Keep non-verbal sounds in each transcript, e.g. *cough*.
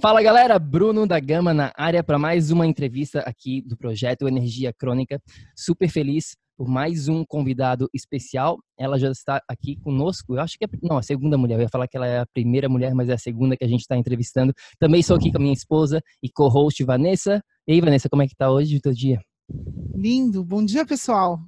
Fala galera, Bruno da Gama na área para mais uma entrevista aqui do projeto Energia Crônica. Super feliz por mais um convidado especial. Ela já está aqui conosco. Eu acho que é não, a segunda mulher. Eu ia falar que ela é a primeira mulher, mas é a segunda que a gente está entrevistando. Também sou aqui com a minha esposa e co-host Vanessa. E aí, Vanessa, como é que tá hoje o teu dia? Lindo. Bom dia, pessoal.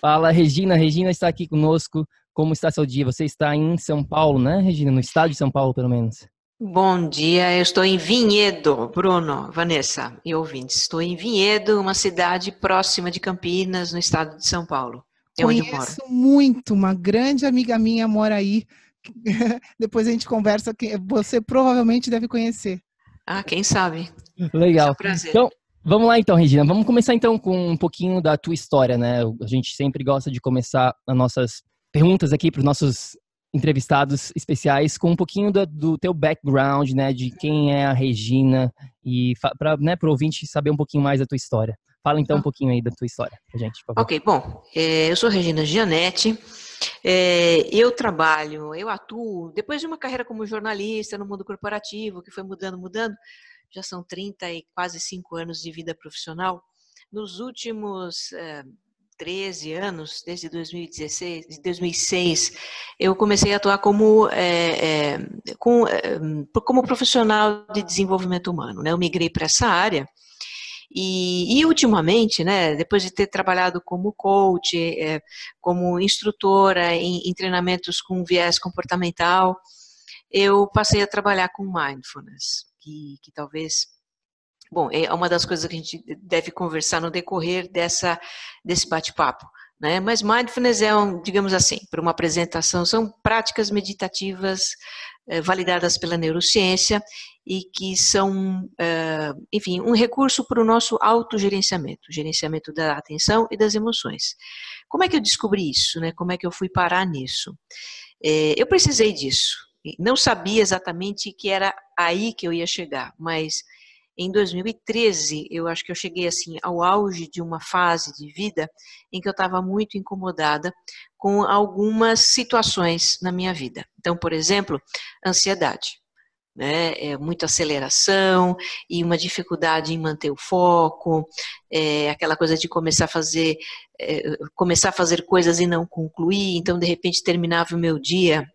Fala, Regina. Regina está aqui conosco. Como está seu dia? Você está em São Paulo, né, Regina? No estado de São Paulo, pelo menos. Bom dia, eu estou em Vinhedo, Bruno, Vanessa e ouvintes. Estou em Vinhedo, uma cidade próxima de Campinas, no estado de São Paulo. É Conheço onde moro. muito, uma grande amiga minha mora aí. *laughs* Depois a gente conversa, você provavelmente deve conhecer. Ah, quem sabe. Legal. É um prazer. Então, vamos lá então, Regina. Vamos começar então com um pouquinho da tua história, né? A gente sempre gosta de começar as nossas perguntas aqui para os nossos entrevistados especiais com um pouquinho do, do, teu background, né, de quem é a Regina e para né, o ouvinte saber um pouquinho mais da tua história. Fala então um pouquinho aí da tua história pra gente. Ok, bom, é, eu sou Regina Gianetti, é, eu trabalho, eu atuo, depois de uma carreira como jornalista no mundo corporativo, que foi mudando, mudando, já são 30 e quase 5 anos de vida profissional, nos últimos é, 13 anos, desde 2016, 2006, eu comecei a atuar como, é, é, com, é, como profissional de desenvolvimento humano. Né? Eu migrei para essa área e, e, ultimamente, né, depois de ter trabalhado como coach, é, como instrutora em, em treinamentos com viés comportamental, eu passei a trabalhar com mindfulness, que, que talvez Bom, é uma das coisas que a gente deve conversar no decorrer dessa, desse bate-papo. Né? Mas mindfulness é, um, digamos assim, para uma apresentação, são práticas meditativas eh, validadas pela neurociência e que são, eh, enfim, um recurso para o nosso autogerenciamento, gerenciamento da atenção e das emoções. Como é que eu descobri isso? Né? Como é que eu fui parar nisso? Eh, eu precisei disso. Não sabia exatamente que era aí que eu ia chegar, mas em 2013, eu acho que eu cheguei assim ao auge de uma fase de vida em que eu estava muito incomodada com algumas situações na minha vida. Então, por exemplo, ansiedade. Né, é muita aceleração e uma dificuldade em manter o foco, é, aquela coisa de começar a fazer é, começar a fazer coisas e não concluir, então de repente terminava o meu dia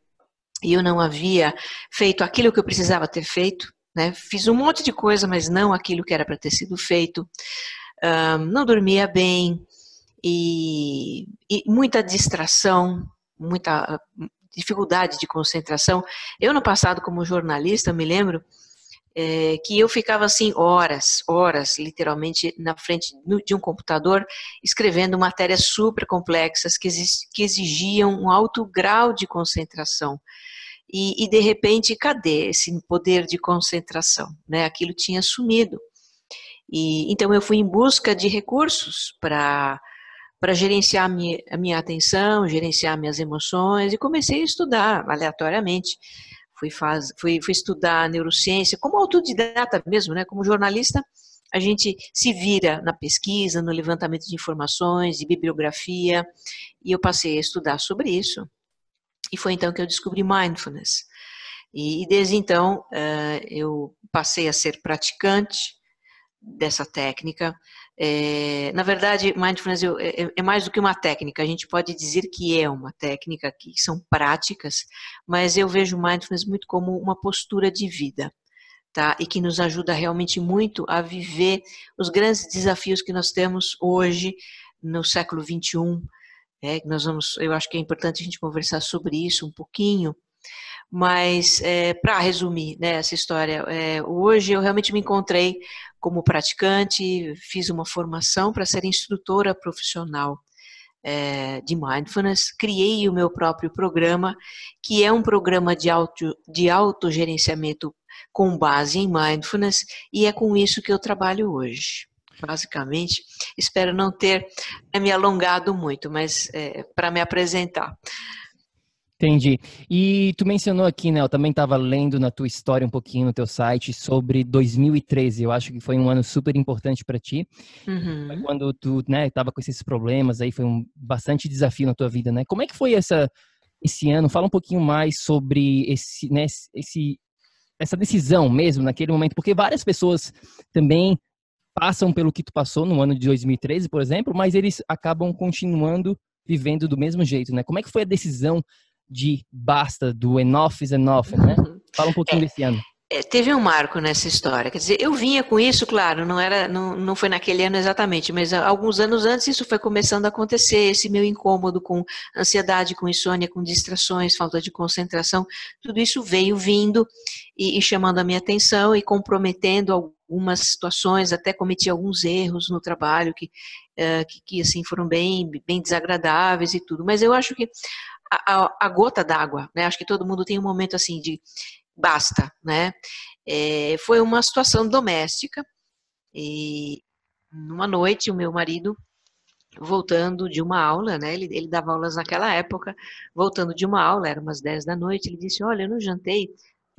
e eu não havia feito aquilo que eu precisava ter feito, né? Fiz um monte de coisa, mas não aquilo que era para ter sido feito. Um, não dormia bem e, e muita distração, muita dificuldade de concentração. Eu, no passado, como jornalista, me lembro é, que eu ficava assim horas, horas, literalmente, na frente de um computador, escrevendo matérias super complexas que, que exigiam um alto grau de concentração. E, e, de repente, cadê esse poder de concentração? Né? Aquilo tinha sumido. E, então eu fui em busca de recursos para para gerenciar a minha, a minha atenção, gerenciar minhas emoções e comecei a estudar aleatoriamente. Fui, faz, fui, fui estudar neurociência como autodidata mesmo, né? Como jornalista, a gente se vira na pesquisa, no levantamento de informações, de bibliografia, e eu passei a estudar sobre isso. E foi então que eu descobri mindfulness. E, desde então uh, eu passei a ser praticante dessa técnica. É, na verdade, mindfulness é, é, mais do que uma técnica. A gente pode dizer que é uma técnica, que são práticas, mas eu vejo mindfulness muito como uma postura de vida. Tá? E que nos ajuda realmente muito a viver os grandes desafios que nós temos hoje no século 21. É, nós vamos, eu acho que é importante a gente conversar sobre isso um pouquinho. Mas, é, para resumir né, essa história, é, hoje eu realmente me encontrei como praticante, fiz uma formação para ser instrutora profissional é, de mindfulness, criei o meu próprio programa, que é um programa de, auto, de autogerenciamento com base em mindfulness, e é com isso que eu trabalho hoje. Basicamente, espero não ter me alongado muito, mas é, para me apresentar. Entendi. E tu mencionou aqui, né? Eu também estava lendo na tua história um pouquinho no teu site sobre 2013. Eu acho que foi um ano super importante para ti. Uhum. Quando tu, né, estava com esses problemas aí, foi um bastante desafio na tua vida, né? Como é que foi essa esse ano? Fala um pouquinho mais sobre esse, né, esse essa decisão mesmo naquele momento, porque várias pessoas também passam pelo que tu passou no ano de 2013, por exemplo, mas eles acabam continuando vivendo do mesmo jeito, né? Como é que foi a decisão de basta, do enough is enough, né? Uhum. Fala um pouquinho é, desse ano. É, teve um marco nessa história. Quer dizer, eu vinha com isso, claro, não era, não, não foi naquele ano exatamente, mas alguns anos antes isso foi começando a acontecer, esse meu incômodo com ansiedade, com insônia, com distrações, falta de concentração, tudo isso veio vindo e, e chamando a minha atenção e comprometendo algumas situações, até cometi alguns erros no trabalho que, uh, que, que, assim foram bem, bem desagradáveis e tudo. Mas eu acho que a, a, gota d'água, né? Acho que todo mundo tem um momento assim de basta, né? É, foi uma situação doméstica e numa noite o meu marido voltando de uma aula, né? Ele, ele dava aulas naquela época, voltando de uma aula, era umas 10 da noite, ele disse: Olha, eu não jantei,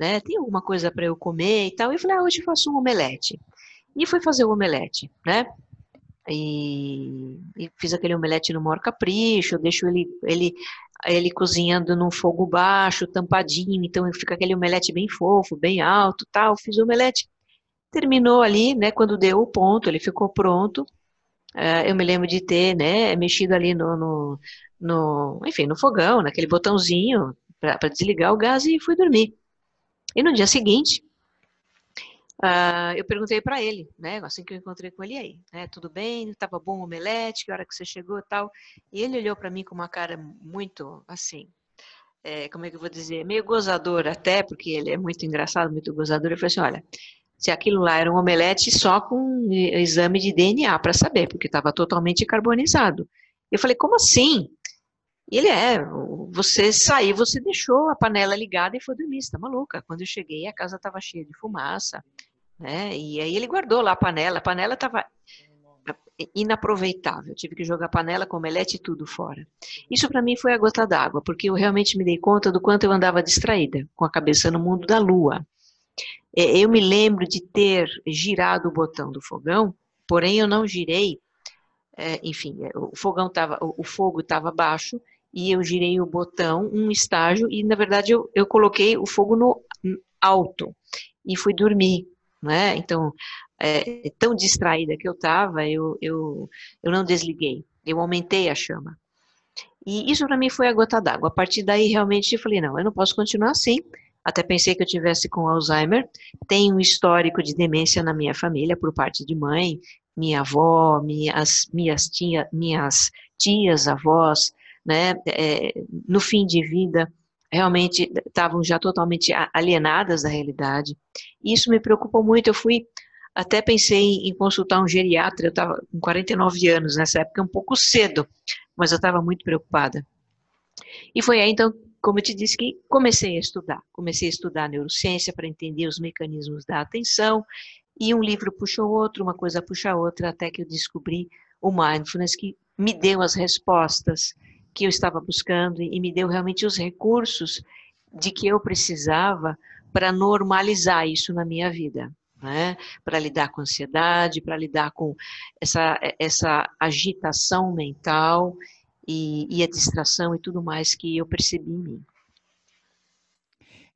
né? Tem alguma coisa para eu comer e tal? E falei: ah, hoje faço um omelete. E fui fazer o omelete, né? E, e, fiz aquele omelete no maior capricho, deixo ele, ele, ele cozinhando num fogo baixo, tampadinho, então fica aquele omelete bem fofo, bem alto, tal. Fiz o omelete, terminou ali, né? Quando deu o ponto, ele ficou pronto. Uh, eu me lembro de ter, né, mexido ali no, no, no enfim, no fogão, naquele botãozinho para desligar o gás e fui dormir. E no dia seguinte, Uh, eu perguntei para ele, né, assim que eu encontrei com ele aí, né, tudo bem, estava bom o omelete, que hora que você chegou tal, e ele olhou para mim com uma cara muito, assim, é, como é que eu vou dizer, meio gozador até, porque ele é muito engraçado, muito gozador, eu falei assim, olha, se aquilo lá era um omelete só com exame de DNA para saber, porque estava totalmente carbonizado. Eu falei, como assim? E ele é, você saiu, você deixou a panela ligada e foi dormir, você tá maluca. Quando eu cheguei, a casa estava cheia de fumaça, né? E aí ele guardou lá a panela, a panela estava inaproveitável. tive que jogar a panela com omelete e tudo fora. Isso para mim foi a gota d'água, porque eu realmente me dei conta do quanto eu andava distraída, com a cabeça no mundo da lua. É, eu me lembro de ter girado o botão do fogão, porém eu não girei. É, enfim, é, o fogão tava, o fogo estava baixo e eu girei o botão um estágio e na verdade eu, eu coloquei o fogo no alto e fui dormir né? Então, é, tão distraída que eu estava, eu, eu, eu não desliguei, eu aumentei a chama. E isso para mim foi a gota d'água. A partir daí, realmente, eu falei: não, eu não posso continuar assim. Até pensei que eu tivesse com Alzheimer. Tenho um histórico de demência na minha família, por parte de mãe, minha avó, minhas, minhas, tia, minhas tias, avós, né? É, no fim de vida, realmente estavam já totalmente alienadas da realidade. Isso me preocupou muito. Eu fui, até pensei em consultar um geriatra, eu estava com 49 anos nessa época, um pouco cedo, mas eu estava muito preocupada. E foi aí então, como eu te disse, que comecei a estudar. Comecei a estudar neurociência para entender os mecanismos da atenção, e um livro puxou outro, uma coisa puxa outra, até que eu descobri o mindfulness, que me deu as respostas que eu estava buscando e me deu realmente os recursos de que eu precisava para normalizar isso na minha vida. Né? Para lidar com ansiedade, para lidar com essa, essa agitação mental e, e, a distração e tudo mais que eu percebi em mim.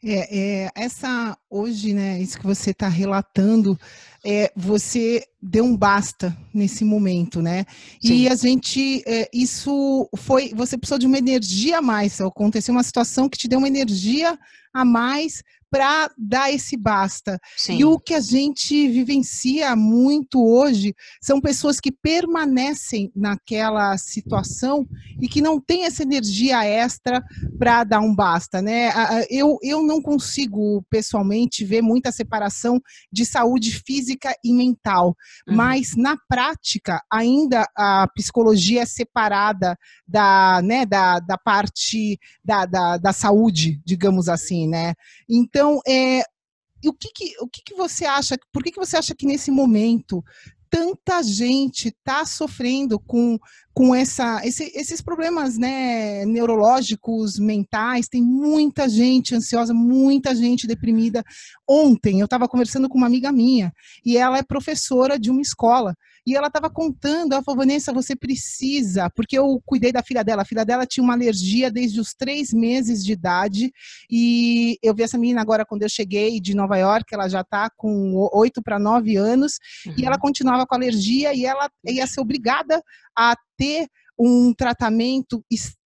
É, é, essa hoje, né, isso que você está relatando, é, você deu um basta nesse momento, né? Sim. E a gente, é, isso foi, você precisou de uma energia a mais, aconteceu uma situação que te deu uma energia a mais para dar esse basta. Sim. E o que a gente vivencia muito hoje são pessoas que permanecem naquela situação e que não têm essa energia extra para dar um basta, né? Eu, eu não consigo pessoalmente ver muita separação de saúde física e mental, uhum. mas na prática ainda a psicologia é separada da, né, da, da parte da, da, da saúde, digamos assim, né? Então então, é, o que, que, o que, que você acha? Por que, que você acha que nesse momento tanta gente está sofrendo com, com essa, esse, esses problemas né, neurológicos, mentais. Tem muita gente ansiosa, muita gente deprimida. Ontem eu estava conversando com uma amiga minha e ela é professora de uma escola. E ela estava contando, ela falou, Vanessa, você precisa, porque eu cuidei da filha dela, a filha dela tinha uma alergia desde os três meses de idade, e eu vi essa menina agora quando eu cheguei de Nova York, ela já está com oito para nove anos, uhum. e ela continuava com alergia, e ela ia ser obrigada a ter um tratamento extremamente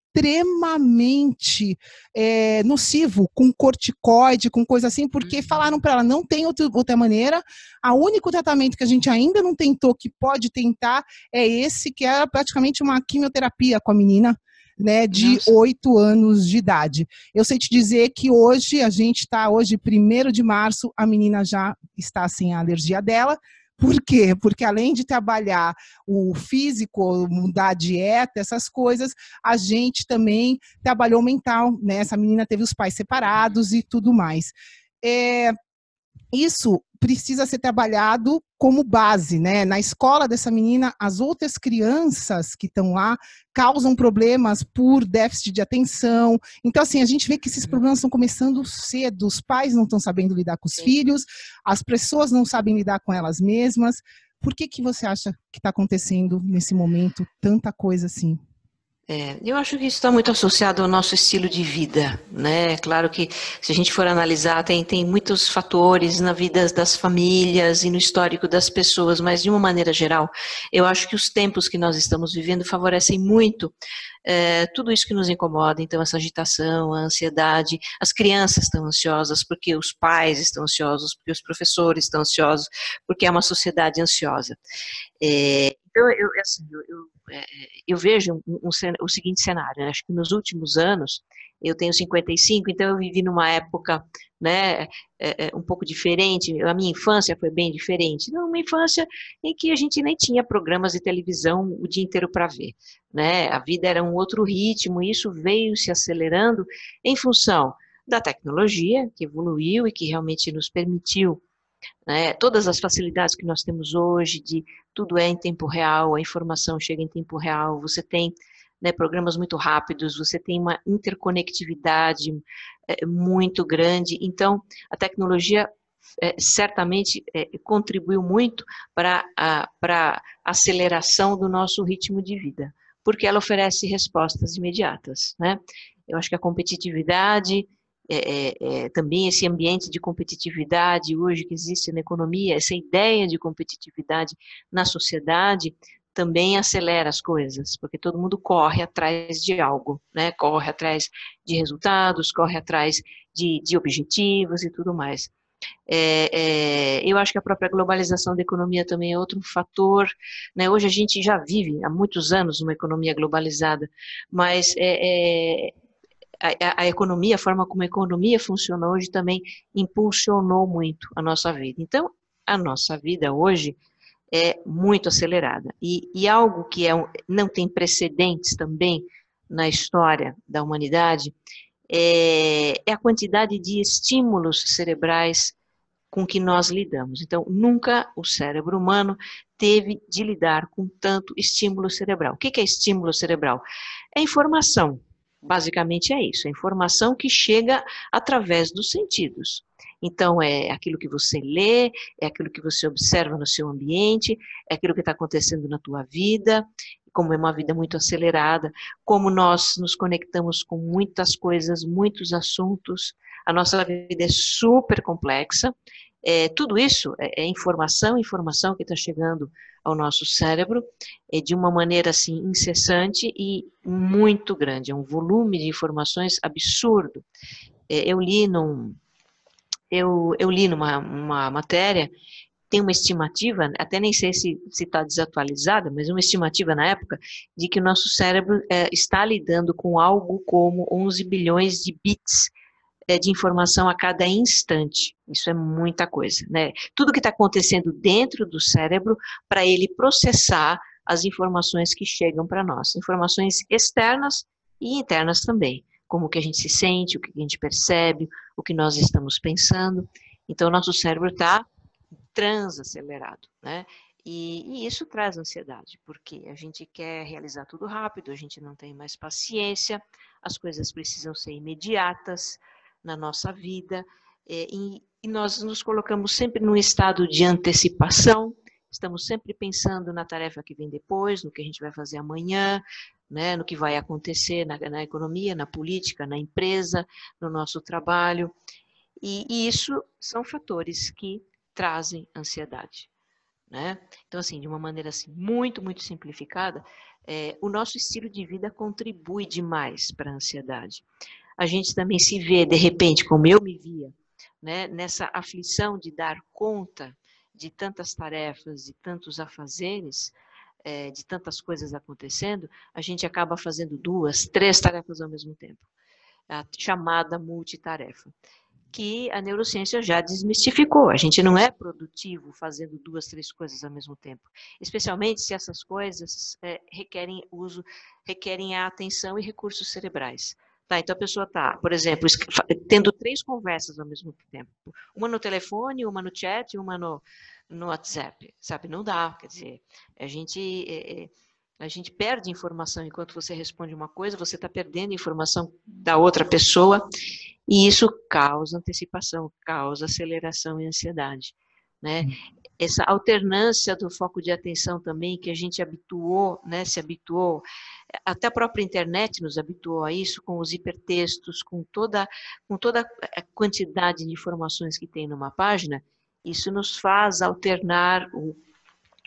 é, nocivo, com corticoide, com coisa assim, porque uhum. falaram para ela, não tem outra, outra maneira, o único tratamento que a gente ainda não tentou, que pode tentar, é esse, que era praticamente uma quimioterapia com a menina, né, de oito anos de idade. Eu sei te dizer que hoje, a gente está, hoje, primeiro de março, a menina já está sem a alergia dela, por quê? Porque além de trabalhar o físico, mudar a dieta, essas coisas, a gente também trabalhou o mental, né? Essa menina teve os pais separados e tudo mais. É, isso precisa ser trabalhado como base, né? Na escola dessa menina, as outras crianças que estão lá causam problemas por déficit de atenção. Então, assim, a gente vê que esses uhum. problemas estão começando cedo. Os pais não estão sabendo lidar com os Sim. filhos, as pessoas não sabem lidar com elas mesmas. Por que, que você acha que está acontecendo nesse momento tanta coisa assim? É, eu acho que isso está muito associado ao nosso estilo de vida, né? Claro que se a gente for analisar, tem, tem muitos fatores na vida das famílias e no histórico das pessoas, mas de uma maneira geral, eu acho que os tempos que nós estamos vivendo favorecem muito é, tudo isso que nos incomoda, então essa agitação, a ansiedade, as crianças estão ansiosas porque os pais estão ansiosos, porque os professores estão ansiosos, porque é uma sociedade ansiosa. É, então, eu, assim, eu, eu é, eu vejo um, um, o seguinte cenário, né? acho que nos últimos anos, eu tenho 55, então eu vivi numa época né, é, é, um pouco diferente, a minha infância foi bem diferente, uma infância em que a gente nem tinha programas de televisão o dia inteiro para ver, né, a vida era um outro ritmo, e isso veio se acelerando em função da tecnologia, que evoluiu e que realmente nos permitiu né? Todas as facilidades que nós temos hoje, de tudo é em tempo real, a informação chega em tempo real, você tem né, programas muito rápidos, você tem uma interconectividade é, muito grande. Então, a tecnologia é, certamente é, contribuiu muito para a aceleração do nosso ritmo de vida, porque ela oferece respostas imediatas. Né? Eu acho que a competitividade é, é, é, também esse ambiente de competitividade hoje que existe na economia, essa ideia de competitividade na sociedade, também acelera as coisas, porque todo mundo corre atrás de algo, né? corre atrás de resultados, corre atrás de, de objetivos e tudo mais. É, é, eu acho que a própria globalização da economia também é outro fator. Né? Hoje a gente já vive há muitos anos uma economia globalizada, mas é, é a, economia, a forma como a economia funciona hoje também impulsionou muito a nossa vida. Então, a nossa vida hoje é muito acelerada. E, e algo que é, não tem precedentes também na história da humanidade é, é a quantidade de estímulos cerebrais com que nós lidamos. Então, nunca o cérebro humano teve de lidar com tanto estímulo cerebral. O que é estímulo cerebral? É informação. Basicamente é isso, a informação que chega através dos sentidos. Então, é aquilo que você lê, é aquilo que você observa no seu ambiente, é aquilo que está acontecendo na tua vida. como é uma vida muito acelerada, como nós nos conectamos com muitas coisas, muitos assuntos, a nossa vida é super complexa. É, tudo isso é, é informação, informação que está chegando ao nosso cérebro é, de uma maneira assim incessante e muito grande, é um volume de informações absurdo. É, eu li num, eu, eu li numa uma matéria tem uma estimativa, até nem sei se está desatualizada, mas uma estimativa na época, de que o nosso cérebro é, está lidando com algo como 11 bilhões de bits de informação a cada instante. Isso é muita coisa, né? Tudo que está acontecendo dentro do cérebro para ele processar as informações que chegam para nós, informações externas e internas também, como o que a gente se sente, o que a gente percebe, o que nós estamos pensando. Então, o nosso cérebro está transacelerado, né? E, e, isso traz ansiedade, porque a gente quer realizar tudo rápido, a gente não tem mais paciência, as coisas precisam ser imediatas na nossa vida, é, e, e nós nos colocamos sempre num estado de antecipação, estamos sempre pensando na tarefa que vem depois, no que a gente vai fazer amanhã, né, no que vai acontecer na, na economia, na política, na empresa, no nosso trabalho. E, e, isso são fatores que trazem ansiedade. Né? Então, assim, de uma maneira assim, muito, muito simplificada, é, o nosso estilo de vida contribui demais para a ansiedade. A gente também se vê, de repente, como eu me via, né, nessa aflição de dar conta de tantas tarefas, de tantos afazeres, é, de tantas coisas acontecendo, a gente acaba fazendo duas, três tarefas ao mesmo tempo. A chamada multitarefa que a neurociência já desmistificou. A gente não é produtivo fazendo duas, três coisas ao mesmo tempo, especialmente se essas coisas é, requerem uso, requerem a atenção e recursos cerebrais. Tá, então a pessoa está, por exemplo, tendo três conversas ao mesmo tempo, uma no telefone, uma no chat e uma no, no WhatsApp, sabe? Não dá, quer dizer, a gente é, é a gente perde informação enquanto você responde uma coisa, você está perdendo informação da outra pessoa e isso causa antecipação, causa aceleração e ansiedade. Né? Hum. Essa alternância do foco de atenção também, que a gente habituou, né, se habituou, até a própria internet nos habituou a isso, com os hipertextos, com toda, com toda a quantidade de informações que tem numa página, isso nos faz alternar o,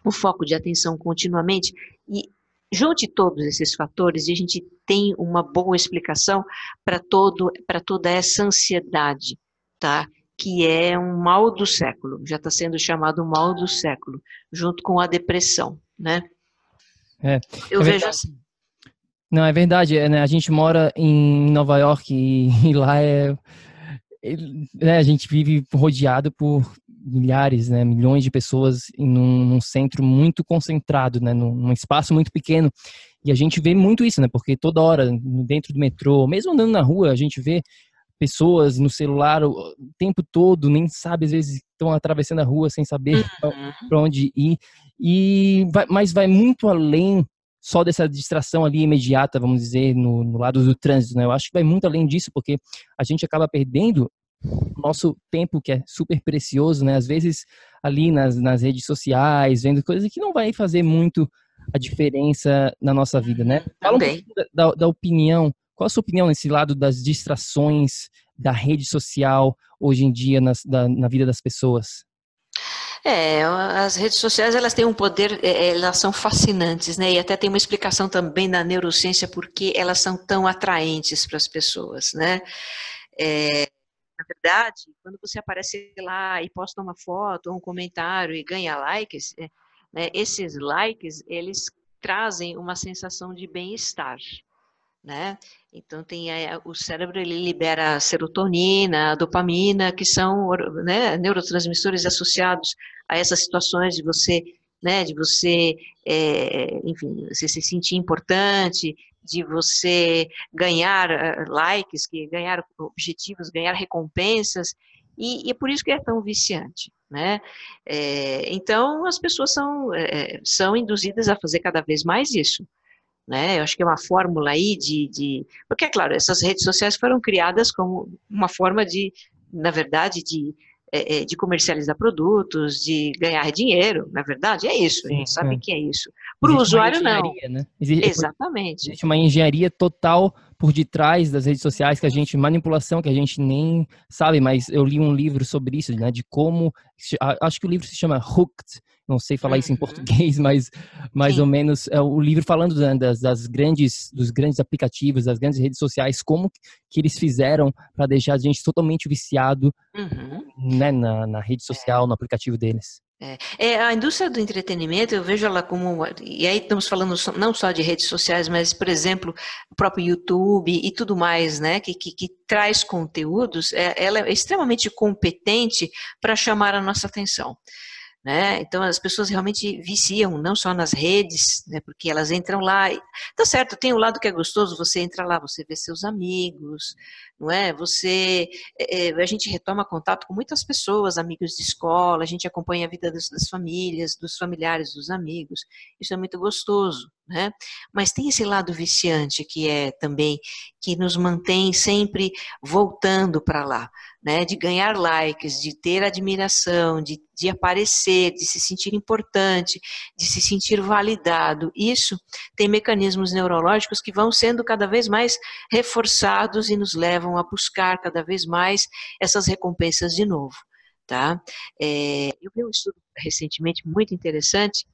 o foco de atenção continuamente e Junte todos esses fatores e a gente tem uma boa explicação para toda essa ansiedade, tá? Que é um mal do século, já está sendo chamado mal do século, junto com a depressão, né? É, Eu é vejo assim. Não, é verdade. É, né? A gente mora em Nova York e, *laughs* e lá é, é, a gente vive rodeado por milhares, né, milhões de pessoas em um, num centro muito concentrado, né, num, num, espaço muito pequeno. E a gente vê muito isso, né, porque toda hora, dentro do metrô, mesmo andando na rua, a gente vê pessoas no celular o tempo todo, nem sabe, às vezes estão atravessando a rua sem saber uhum. para onde ir. E vai, mas vai muito além só dessa distração ali imediata, vamos dizer, no, no lado do trânsito, né? Eu acho que vai muito além disso, porque a gente acaba perdendo nosso tempo que é super precioso, né? Às vezes ali nas, nas redes sociais, vendo coisas que não vai fazer muito a diferença na nossa vida, né? Fala um pouco da, da, opinião, qual a sua opinião nesse lado das distrações da rede social hoje em dia nas, da, na vida das pessoas? É, as redes sociais elas têm um poder, é, é, elas são fascinantes, né? E até tem uma explicação também na neurociência porque elas são tão atraentes para as pessoas, né? É, na verdade, quando você aparece lá e posta uma foto ou um comentário e ganha likes, é, né, esses likes, eles trazem uma sensação de bem-estar, né? Então tem a, o cérebro ele libera serotonina, dopamina, que são né, neurotransmissores associados a essas situações de você, né, de você, é, enfim, você se sentir importante, de você ganhar uh, likes, que ganhar objetivos, ganhar recompensas, e, e, é por isso que é tão viciante, né? É, então, as pessoas são, é, são induzidas a fazer cada vez mais isso, né? Eu acho que é uma fórmula aí de, de... Porque, é claro, essas redes sociais foram criadas como uma forma de, na verdade, de é, é, de comercializar produtos, de ganhar dinheiro, na verdade, é isso, Sim, a gente sabe é. que é isso. Para o usuário, não. Né? Existe, Exatamente. Existe uma engenharia total por detrás das redes sociais que a gente, manipulação que a gente nem sabe, mas eu li um livro sobre isso, né, de como, acho que o livro se chama Hooked, não sei falar isso em uhum. português, mas mais Sim. ou menos é o livro falando das, das, grandes, dos grandes aplicativos, das grandes redes sociais, como que eles fizeram para deixar a gente totalmente viciado uhum. né, na, na rede social, no aplicativo deles. É, é, a indústria do entretenimento, eu vejo ela como. E aí estamos falando não só de redes sociais, mas, por exemplo, o próprio YouTube e tudo mais, né? Que, que, que traz conteúdos, é, ela é extremamente competente para chamar a nossa atenção. Né? Então as pessoas realmente viciam, não só nas redes, né? porque elas entram lá. E, tá certo, tem o um lado que é gostoso, você entra lá, você vê seus amigos, não é? Você, é, a gente retoma contato com muitas pessoas, amigos de escola, a gente acompanha a vida das, das famílias, dos familiares, dos amigos. Isso é muito gostoso, né? Mas tem esse lado viciante que é também que nos mantém sempre voltando para lá né, de ganhar likes, de ter admiração, de, de aparecer, de se sentir importante, de se sentir validado. Isso tem mecanismos neurológicos que vão sendo cada vez mais reforçados e nos levam a buscar cada vez mais essas recompensas de novo. Tá? É, eu vi um estudo recentemente muito interessante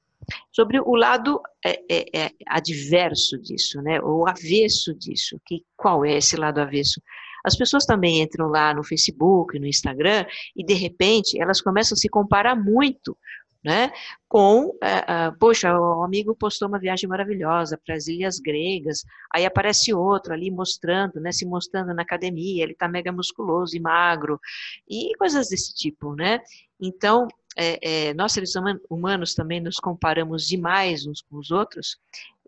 sobre o lado é, é, é, adverso disso, né, ou avesso disso. Que, qual é esse lado avesso? As pessoas também entram lá no Facebook, no Instagram, e de repente elas começam a se comparar muito né? Com, uh, poxa, o amigo postou uma viagem maravilhosa para as ilhas gregas, aí aparece outro ali mostrando, né? Se mostrando na academia, ele está mega musculoso e magro, e coisas desse tipo, né? Então, é, é, nós seres humanos também nos comparamos demais uns com os outros,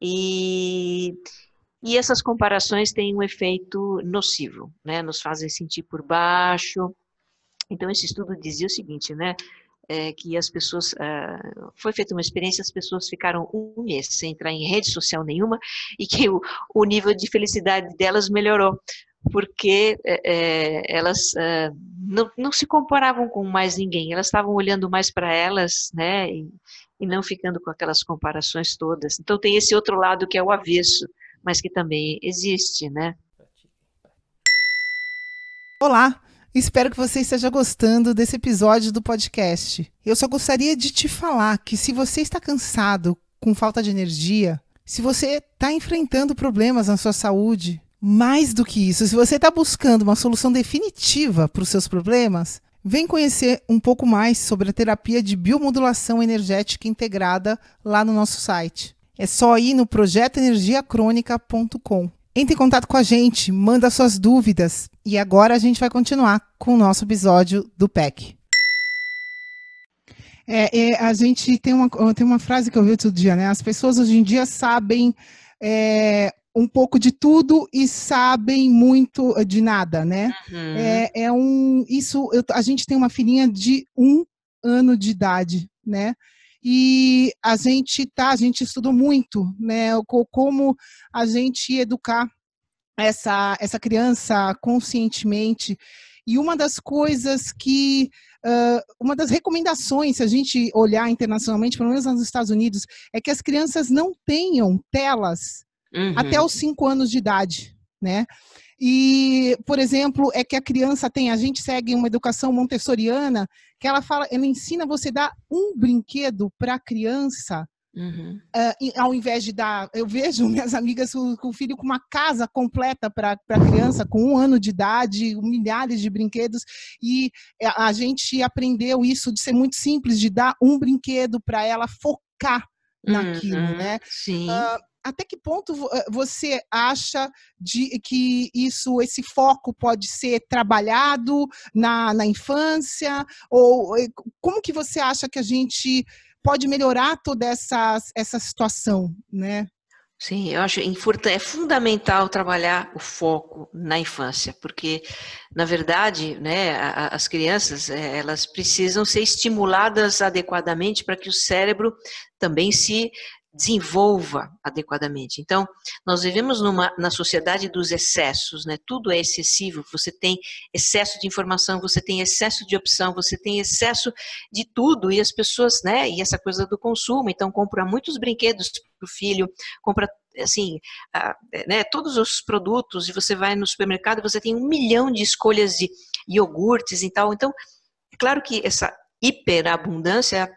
e e essas comparações têm um efeito nocivo, né? Nos fazem sentir por baixo. Então, esse estudo dizia o seguinte, né? É, que as pessoas, uh, foi feita uma experiência, as pessoas ficaram um mês sem entrar em rede social nenhuma e que o, o nível de felicidade delas melhorou, porque é, elas uh, não, não se comparavam com mais ninguém, elas estavam olhando mais para elas, né, e, e não ficando com aquelas comparações todas. Então tem esse outro lado que é o avesso, mas que também existe, né? Olá, espero que você esteja gostando desse episódio do podcast. Eu só gostaria de te falar que se você está cansado, com falta de energia, se você está enfrentando problemas na sua saúde, mais do que isso, se você está buscando uma solução definitiva para os seus problemas, vem conhecer um pouco mais sobre a terapia de biomodulação energética integrada lá no nosso site. É só ir no projetoenergiacrônica.com. Entre em contato com a gente, manda suas dúvidas. E agora a gente vai continuar com o nosso episódio do PEC. É, é, a gente tem uma, tem uma frase que eu vi outro dia, né? As pessoas hoje em dia sabem é, um pouco de tudo e sabem muito de nada, né? Uhum. É, é, um isso eu, a gente tem uma filhinha de um ano de idade, né? e a gente tá, a gente estudou muito, né, como a gente educar essa essa criança conscientemente. E uma das coisas que Uh, uma das recomendações, se a gente olhar internacionalmente, pelo menos nos Estados Unidos, é que as crianças não tenham telas uhum. até os 5 anos de idade, né? E, por exemplo, é que a criança tem, a gente segue uma educação montessoriana, que ela fala, ela ensina você dar um brinquedo para a criança, uhum. uh, ao invés de dar. Eu vejo *laughs* minhas amigas com, com o filho com uma casa completa para a criança, com um ano de idade, milhares de brinquedos, e a gente aprendeu isso de ser muito simples, de dar um brinquedo para ela focar naquilo, uhum, né? Sim. Uh, até que ponto eh, você acha de que isso, esse foco pode ser trabalhado na, na infância? Ou eh, como que você acha que a gente pode melhorar toda essa, essa situação, né? Sim, eu acho é fundamental trabalhar o foco na infância, porque na verdade, né, as crianças eh, elas precisam ser estimuladas adequadamente para que o cérebro também se desenvolva adequadamente. Então, nós vivemos numa na sociedade dos excessos, né? Tudo é excessivo. Você tem excesso de informação, você tem excesso de opção, você tem excesso de tudo e as pessoas, né? E essa coisa do consumo. Então, compra muitos brinquedos para o filho, compra assim, né, todos os produtos e você vai no supermercado você tem um milhão de escolhas de iogurtes e tal. Então, é claro que essa hiperabundância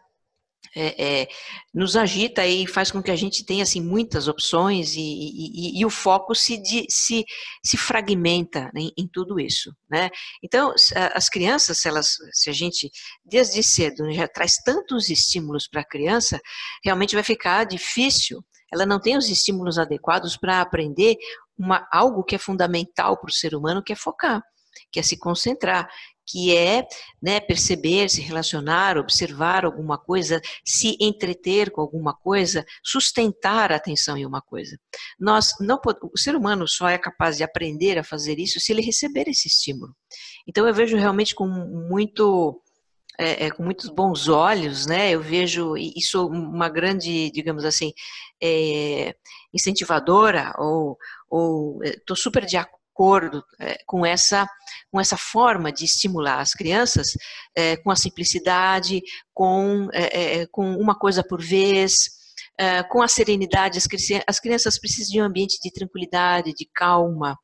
é, é, nos agita e faz com que a gente tenha assim muitas opções e, e, e o foco se, de, se, se fragmenta em, em, tudo isso, né? Então as crianças, se elas, se a gente desde cedo já traz tantos estímulos para a criança, realmente vai ficar difícil. Ela não tem os estímulos adequados para aprender uma, algo que é fundamental para o ser humano, que é focar que é se concentrar, que é né, perceber, se relacionar, observar alguma coisa, se entreter com alguma coisa, sustentar a atenção em uma coisa. Nós não o ser humano só é capaz de aprender a fazer isso se ele receber esse estímulo. Então eu vejo realmente com muito é, é, com muitos bons olhos, né? Eu vejo e, sou uma grande, digamos assim, é, incentivadora ou estou super de acordo acordo é, com, essa, com essa forma de estimular as crianças, é, com a simplicidade, com, é, é com uma coisa por vez, é, com a serenidade. As, as crianças precisam de um ambiente de tranquilidade, de calma,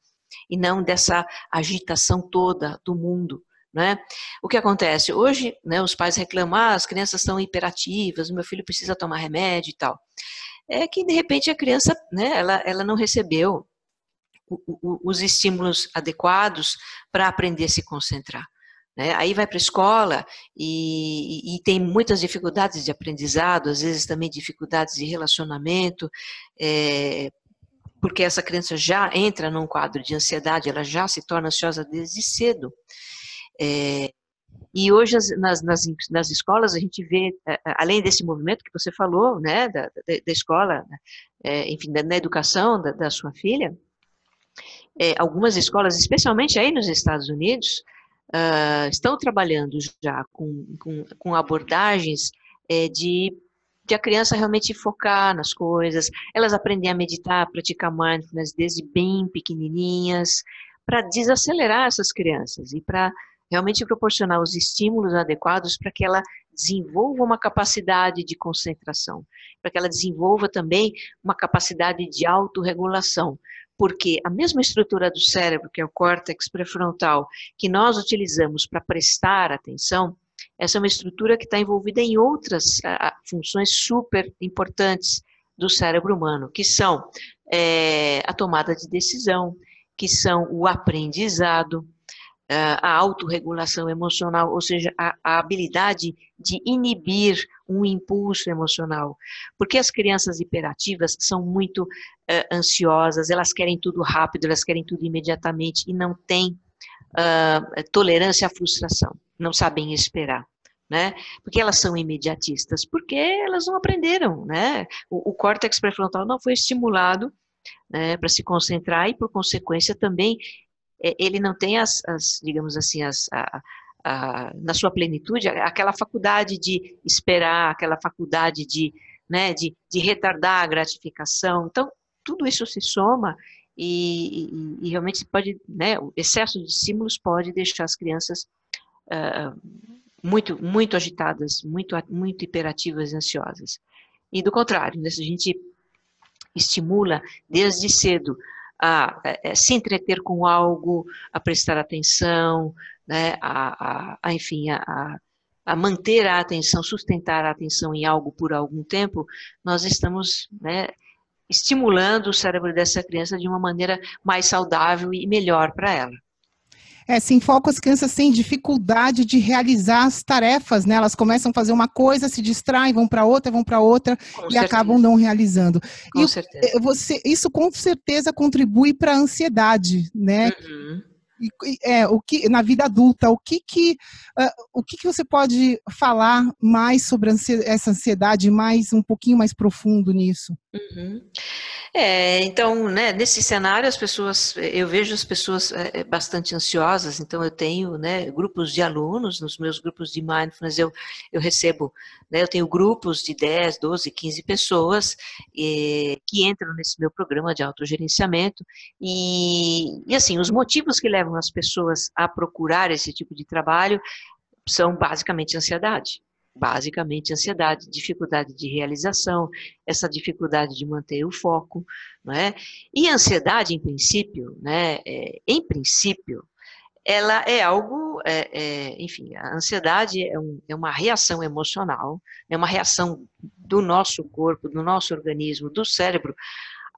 e não dessa agitação toda do mundo. Né? O que acontece? Hoje, né, os pais reclamam, ah, as crianças são hiperativas, meu filho precisa tomar remédio e tal. É que, de repente, a criança, né, ela, ela não recebeu os estímulos adequados para aprender a se concentrar. Né? Aí vai para a escola e, e, tem muitas dificuldades de aprendizado, às vezes também dificuldades de relacionamento, é, porque essa criança já entra num quadro de ansiedade, ela já se torna ansiosa desde cedo. É, e hoje nas, nas, nas, escolas a gente vê, além desse movimento que você falou, né, da, da, da escola, é, enfim, da, educação da, da sua filha, é, algumas escolas, especialmente aí nos Estados Unidos, uh, estão trabalhando já com, com, com abordagens é, de, de a criança realmente focar nas coisas, elas aprendem a meditar, praticar mindfulness desde bem pequenininhas, para desacelerar essas crianças e para realmente proporcionar os estímulos adequados para que ela desenvolva uma capacidade de concentração, para que ela desenvolva também uma capacidade de autorregulação, porque a mesma estrutura do cérebro, que é o córtex pré-frontal, que nós utilizamos para prestar atenção, essa é uma estrutura que está envolvida em outras uh, funções super importantes do cérebro humano, que são é, a tomada de decisão, que são o aprendizado, a autorregulação emocional, ou seja, a, a, habilidade de inibir um impulso emocional. Porque as crianças hiperativas são muito uh, ansiosas, elas querem tudo rápido, elas querem tudo imediatamente e não têm uh, tolerância à frustração, não sabem esperar. Né? Porque elas são imediatistas, porque elas não aprenderam, né? O, o córtex pré-frontal não foi estimulado né, para se concentrar e, por consequência, também é, ele não tem as, as digamos assim, as, a, a, na sua plenitude, aquela faculdade de esperar, aquela faculdade de, né, de, de retardar a gratificação. Então, tudo isso se soma e, e, e realmente pode, né, o excesso de estímulos pode deixar as crianças uh, muito, muito agitadas, muito, muito hiperativas e ansiosas. E do contrário, né, se a gente estimula desde cedo a, a, se entreter com algo, a prestar atenção, né, a, a enfim, a, a, manter a atenção, sustentar a atenção em algo por algum tempo, nós estamos né, estimulando o cérebro dessa criança de uma maneira mais saudável e melhor para ela. É, sem foco, as crianças têm dificuldade de realizar as tarefas, né? Elas começam a fazer uma coisa, se distraem, vão para outra, vão para outra com e certeza. acabam não realizando. Com e certeza. Eh, você, isso com certeza contribui para a ansiedade, né? Uhum. É, o que, na vida adulta, o que que, uh, o que que você pode falar mais sobre essa ansiedade, mais um pouquinho mais profundo nisso? Uhum. É, então, né, nesse cenário, as pessoas, eu vejo as pessoas é, bastante ansiosas, então eu tenho, né, grupos de alunos, nos meus grupos de mindfulness eu, eu recebo, né, eu tenho grupos de 10, 12, 15 pessoas e, que entram nesse meu programa de autogerenciamento e, e, assim, os motivos que levam as pessoas a procurar esse tipo de trabalho são basicamente ansiedade basicamente ansiedade, dificuldade de realização, essa dificuldade de manter o foco, não é? E ansiedade, em princípio, né, é, em princípio, ela é algo, é, é, enfim, a ansiedade é, um, é, uma reação emocional, é uma reação do nosso corpo, do nosso organismo, do cérebro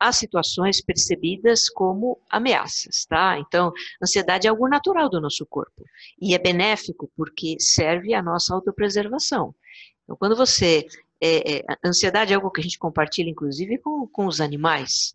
as situações percebidas como ameaças, tá? Então, ansiedade é algo natural do nosso corpo e é benéfico porque serve à nossa autopreservação. Então, quando você. É, é, ansiedade é algo que a gente compartilha, inclusive, com, com os animais,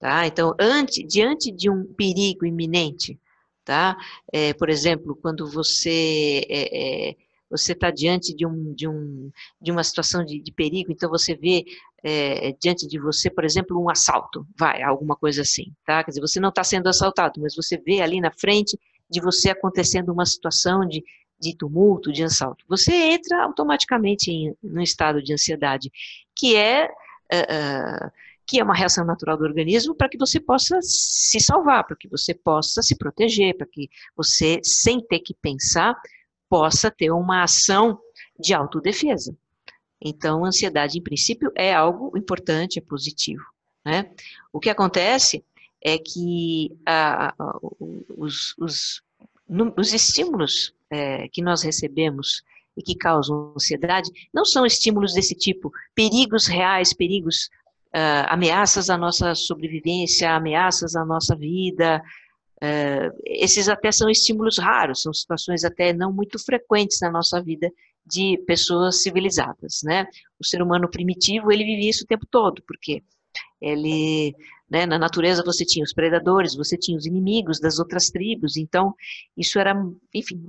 tá? Então, ante, diante de um perigo iminente, tá? É, por exemplo, quando você é, é, você está diante de, um, de, um, de uma situação de, de perigo, então você vê é, diante de você, por exemplo, um assalto, vai, alguma coisa assim, tá? Quer dizer, você não está sendo assaltado, mas você vê ali na frente de você acontecendo uma situação de, de tumulto, de assalto. Você entra automaticamente em um estado de ansiedade, que é, uh, que é uma reação natural do organismo para que você possa se salvar, para que você possa se proteger, para que você, sem ter que pensar, possa ter uma ação de autodefesa. Então, ansiedade, em princípio, é algo importante, é positivo. Né? O que acontece é que os, os, os, estímulos é, que nós recebemos e que causam ansiedade não são estímulos desse tipo, perigos reais, perigos, uh, ameaças à nossa sobrevivência, ameaças à nossa vida, Uh, esses até são estímulos raros, são situações até não muito frequentes na nossa vida de pessoas civilizadas, né? O ser humano primitivo, ele vivia isso o tempo todo, porque ele, né, na natureza você tinha os predadores, você tinha os inimigos das outras tribos, então isso era, enfim,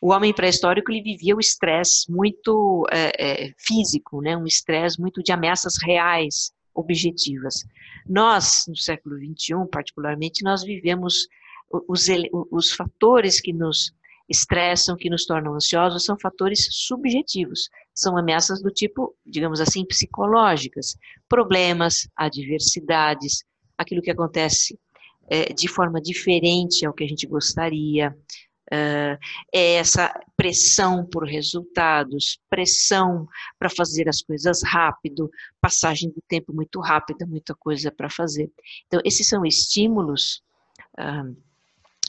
o homem pré-histórico ele vivia o estresse muito é, é, físico, né, um estresse muito de ameaças reais, objetivas. Nós, no século XXI, particularmente, nós vivemos os, os fatores que nos estressam, que nos tornam ansiosos, são fatores subjetivos. São ameaças do tipo, digamos assim, psicológicas. Problemas, adversidades, aquilo que acontece é, de forma diferente ao que a gente gostaria, Uh, é essa pressão por resultados, pressão para fazer as coisas rápido, passagem do tempo muito rápida, muita coisa para fazer. Então, esses são estímulos uh,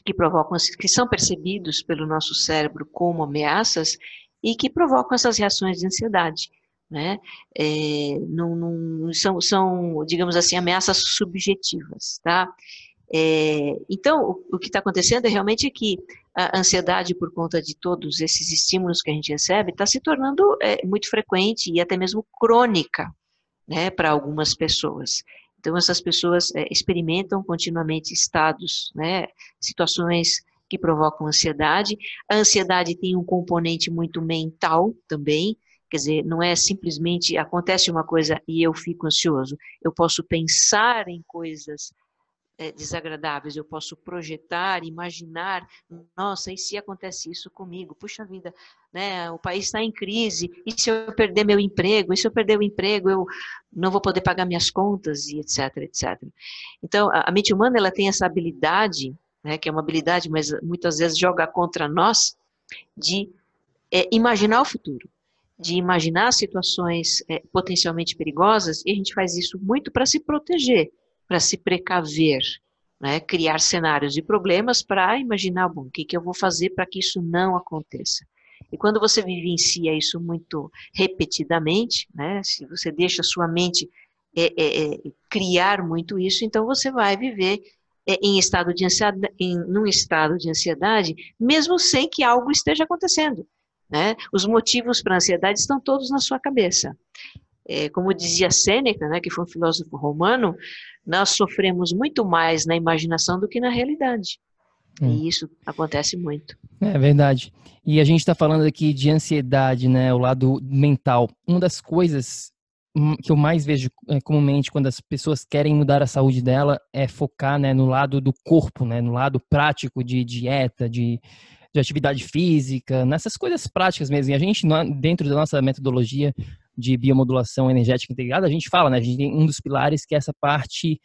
que provocam, que são percebidos pelo nosso cérebro como ameaças e que provocam essas reações de ansiedade. Né? É, não, não, são, são, digamos assim, ameaças subjetivas, tá? É, então, o, o que está acontecendo é realmente que a ansiedade por conta de todos esses estímulos que a gente recebe está se tornando é, muito frequente e até mesmo crônica, né, para algumas pessoas. Então, essas pessoas é, experimentam continuamente estados, né, situações que provocam ansiedade. A ansiedade tem um componente muito mental também, quer dizer, não é simplesmente acontece uma coisa e eu fico ansioso. Eu posso pensar em coisas é, desagradáveis, eu posso projetar, imaginar, nossa, e se acontece isso comigo? Puxa vida, né, o país está em crise, e se eu perder meu emprego? E se eu perder o emprego, eu não vou poder pagar minhas contas, e etc, etc. Então, a, mente humana, ela tem essa habilidade, né, que é uma habilidade, mas muitas vezes joga contra nós, de é, imaginar o futuro de imaginar situações é, potencialmente perigosas, e a gente faz isso muito para se proteger, para se precaver, né? criar cenários de problemas para imaginar, bom, o que, que eu vou fazer para que isso não aconteça. E quando você vivencia isso muito repetidamente, né, se você deixa a sua mente é, é, é, criar muito isso, então você vai viver é, em estado de ansiedade, em, num estado de ansiedade, mesmo sem que algo esteja acontecendo. Né? Os motivos para a ansiedade estão todos na sua cabeça. É, como dizia Sêneca, né, que foi um filósofo romano, nós sofremos muito mais na imaginação do que na realidade. Hum. E isso acontece muito. É verdade. E a gente está falando aqui de ansiedade, né, o lado mental. Uma das coisas que eu mais vejo é, comumente quando as pessoas querem mudar a saúde dela é focar né, no lado do corpo, né, no lado prático de dieta, de, de atividade física, nessas coisas práticas mesmo. E a gente, dentro da nossa metodologia de biomodulação energética integrada, a gente fala, né, a gente tem um dos pilares que é essa parte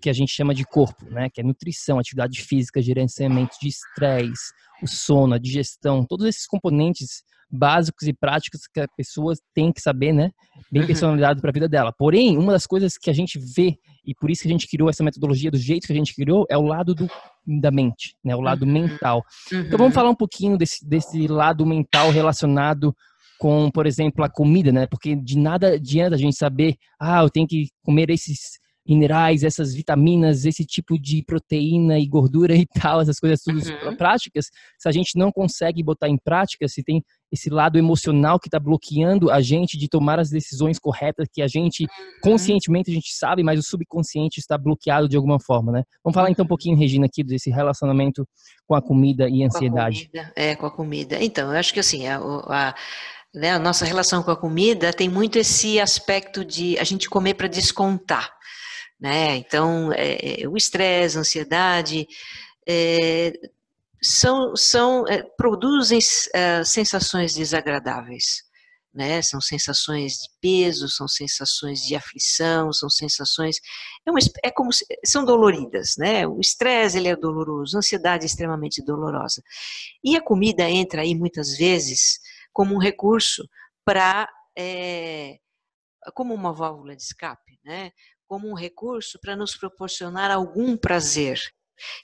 que a gente chama de corpo, né, que é nutrição, atividade física, gerenciamento de estresse, o sono, a digestão, todos esses componentes básicos e práticos que a pessoa tem que saber, né? Bem uhum. personalizado para a vida dela. Porém, uma das coisas que a gente vê, e por isso que a gente criou essa metodologia do jeito que a gente criou, é o lado do, da mente, né? O lado uhum. mental. Uhum. Então vamos falar um pouquinho desse, desse lado mental relacionado com, por exemplo, a comida, né? Porque de nada adianta a gente saber, ah, eu tenho que comer esses minerais, essas vitaminas, esse tipo de proteína e gordura e tal, essas coisas tudo uhum. práticas, se a gente não consegue botar em prática, se tem esse lado emocional que está bloqueando a gente de tomar as decisões corretas que a gente uhum. conscientemente a gente sabe, mas o subconsciente está bloqueado de alguma forma, né? Vamos falar então um pouquinho, Regina, aqui desse relacionamento com a comida e a ansiedade. Com a comida, é, com a comida. Então, eu acho que assim, a, a né, a nossa relação com a comida tem muito esse aspecto de a gente comer para descontar né? Então, é, é, o estresse, a ansiedade, é, são, são é, produzem é, sensações desagradáveis, né? São sensações de peso, são sensações de aflição, são sensações é, uma, é como são doloridas, né? O estresse ele é doloroso, a ansiedade é extremamente dolorosa e a comida entra aí muitas vezes como um recurso para é, como uma válvula de escape, né? como um recurso para nos proporcionar algum prazer,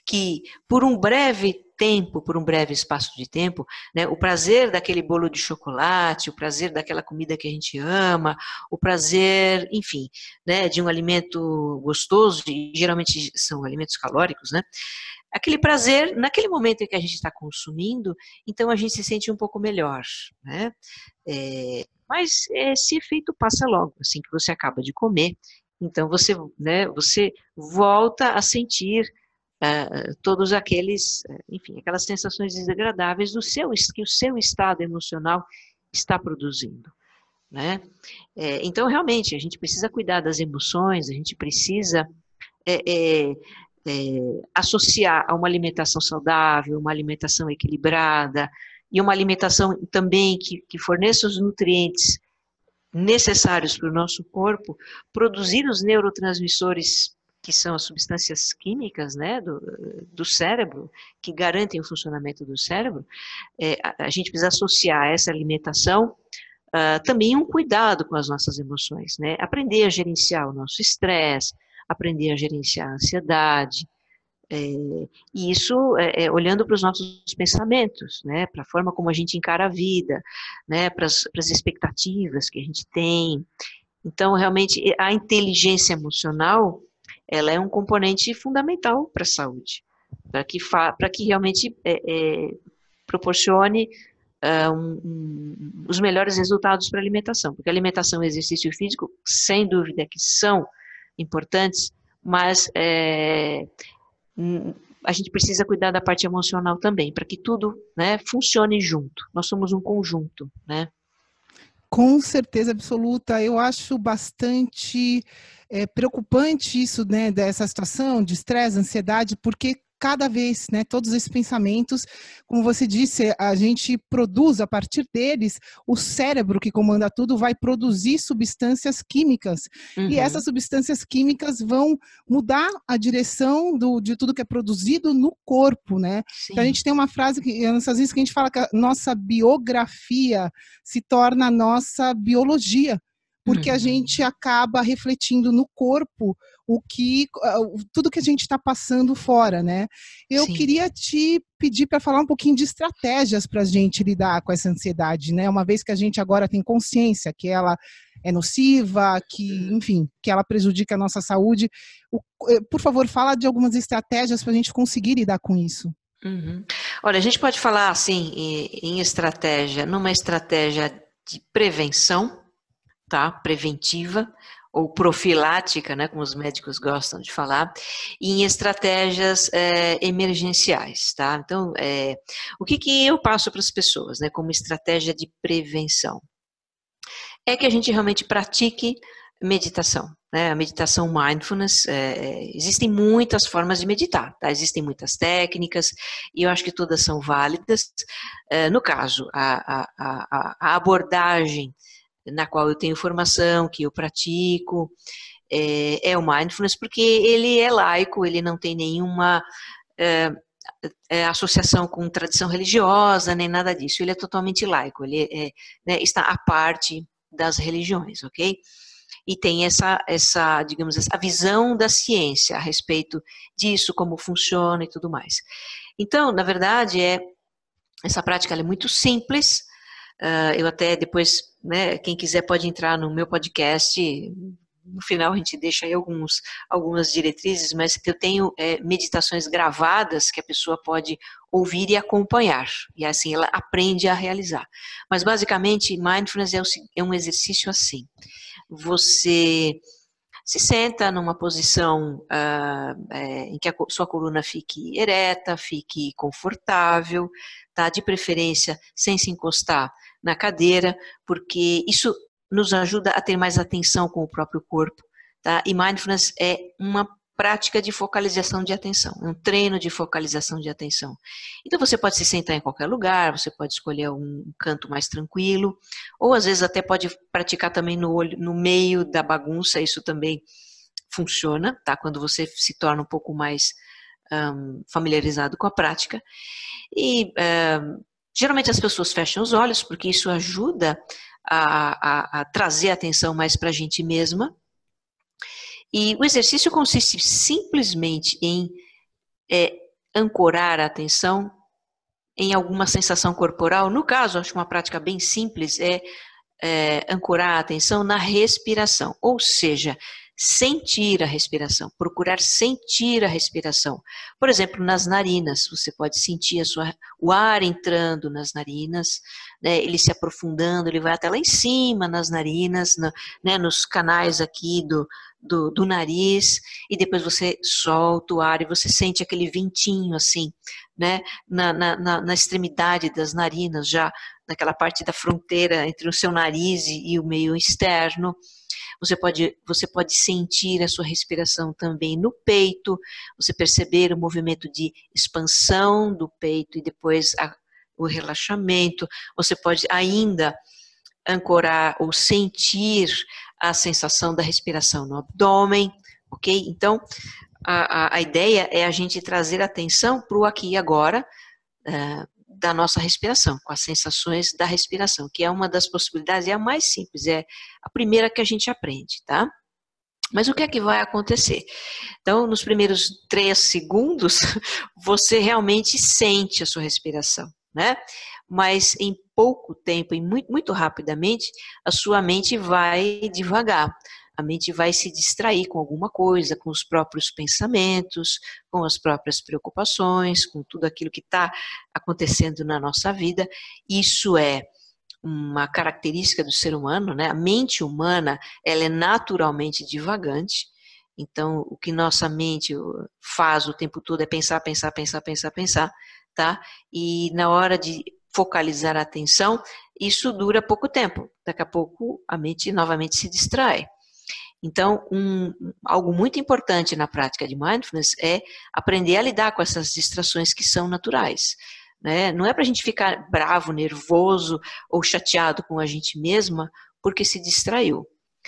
que por um breve tempo, por um breve espaço de tempo, né, o prazer daquele bolo de chocolate, o prazer daquela comida que a gente ama, o prazer, enfim, né, de um alimento gostoso, e geralmente são alimentos calóricos, né, aquele prazer, naquele momento em que a gente está consumindo, então a gente se sente um pouco melhor, né? É, mas esse efeito passa logo, assim que você acaba de comer, então você, né, você volta a sentir uh, todos aqueles, enfim, aquelas sensações desagradáveis do seu que o seu estado emocional está produzindo. Né? É, então, realmente, a gente precisa cuidar das emoções, a gente precisa é, é, é, associar a uma alimentação saudável, uma alimentação equilibrada e uma alimentação também que, que forneça os nutrientes necessários para o nosso corpo, produzir os neurotransmissores que são as substâncias químicas né, do, do cérebro, que garantem o funcionamento do cérebro, é, a, gente precisa associar essa alimentação uh, também um cuidado com as nossas emoções, né? aprender a gerenciar o nosso estresse, aprender a gerenciar a ansiedade, é, e isso é, olhando para os nossos pensamentos, né, para a forma como a gente encara a vida, né, para as expectativas que a gente tem. Então, realmente, a inteligência emocional, ela é um componente fundamental para a saúde, para que, que realmente é, proporcione uh, um, um, os melhores resultados para a alimentação, porque alimentação e exercício físico, sem dúvida que são importantes, mas é, a gente precisa cuidar da parte emocional também, para que tudo né, funcione junto. Nós somos um conjunto, né? Com certeza absoluta. Eu acho bastante é, preocupante isso, né, dessa situação de estresse, ansiedade, porque cada vez, né, todos esses pensamentos, como você disse, a gente produz a partir deles, o cérebro que comanda tudo vai produzir substâncias químicas. Uhum. E essas substâncias químicas vão mudar a direção do, de tudo que é produzido no corpo, né? Então a gente tem uma frase que, às vezes, que a gente fala que a nossa biografia se torna a nossa biologia porque uhum. a gente acaba refletindo no corpo o que ah, tudo que a gente está passando fora, né? Eu Sim. queria te pedir para falar um pouquinho de estratégias para a gente lidar com essa ansiedade, né? Uma vez que a gente agora tem consciência que ela é nociva, que, enfim, que ela prejudica a nossa saúde. Eh, por favor, fala de algumas estratégias para a gente conseguir lidar com isso. Uhum. Olha, a gente pode falar assim em estratégia, numa estratégia de prevenção, tá? Preventiva ou profilática, né, como os médicos gostam de falar, e em estratégias é, emergenciais, tá? Então, é, o que, que eu passo para as pessoas, né, como estratégia de prevenção? É que a gente realmente pratique meditação. Né? A meditação mindfulness, é, existem muitas formas de meditar, tá? existem muitas técnicas, e eu acho que todas são válidas. É, no caso, a, a, a, a, abordagem na qual eu tenho formação, que eu pratico, é, é, o mindfulness, porque ele é laico, ele não tem nenhuma é, é, associação com tradição religiosa, nem nada disso, ele é totalmente laico, ele é, né, está à parte das religiões, ok? e tem essa, essa, digamos, essa visão da ciência a respeito disso, como funciona e tudo mais. Então, na verdade, é essa prática é muito simples. Uh, eu até depois, né, quem quiser pode entrar no meu podcast. No final a gente deixa aí alguns, algumas diretrizes, mas eu tenho é, meditações gravadas que a pessoa pode ouvir e acompanhar, e assim ela aprende a realizar. Mas basicamente, mindfulness é, o, é um exercício assim você se senta numa posição uh, é, em que a sua coluna fique ereta, fique confortável, tá? De preferência sem se encostar na cadeira, porque isso nos ajuda a ter mais atenção com o próprio corpo, tá? E mindfulness é uma prática de focalização de atenção, é um treino de focalização de atenção. Então você pode se sentar em qualquer lugar, você pode escolher um canto mais tranquilo, ou às vezes até pode praticar também no olho, no meio da bagunça, isso também funciona, tá? Quando você se torna um pouco mais um, familiarizado com a prática. E um, geralmente as pessoas fecham os olhos, porque isso ajuda a, a, a trazer a atenção mais para a gente mesma, e o exercício consiste simplesmente em é, ancorar a atenção em alguma sensação corporal. No caso, acho uma prática bem simples é, é ancorar a atenção na respiração, ou seja, sentir a respiração, procurar sentir a respiração. Por exemplo, nas narinas, você pode sentir sua, o ar entrando nas narinas, né, ele se aprofundando, ele vai até lá em cima nas narinas, na, né, nos canais aqui do, do, do, nariz, e depois você solta o ar e você sente aquele ventinho assim, né, na, na, na extremidade das narinas, já naquela parte da fronteira entre o seu nariz e, e o meio externo. Você pode, você pode sentir a sua respiração também no peito, você perceber o movimento de expansão do peito e depois a, o relaxamento. Você pode ainda ancorar ou sentir a sensação da respiração no abdômen, ok? Então, a, a, a ideia é a gente trazer atenção para o aqui e agora, uh, da nossa respiração, com as sensações da respiração, que é uma das possibilidades, é a mais simples, é a primeira que a gente aprende, tá? Mas o que é que vai acontecer? Então, nos primeiros três segundos, *laughs* você realmente sente a sua respiração, né? Mas em pouco tempo, e muito, muito rapidamente, a sua mente vai devagar a mente vai se distrair com alguma coisa, com os próprios pensamentos, com as próprias preocupações, com tudo aquilo que está acontecendo na nossa vida. Isso é uma característica do ser humano, né? A mente humana, ela é naturalmente divagante. Então, o que nossa mente faz o tempo todo é pensar, pensar, pensar, pensar, pensar, tá? E na hora de focalizar a atenção, isso dura pouco tempo. Daqui a pouco a mente novamente se distrai. Então, um, algo muito importante na prática de mindfulness é aprender a lidar com essas distrações que são naturais. Né? Não é para a gente ficar bravo, nervoso ou chateado com a gente mesma porque se distraiu.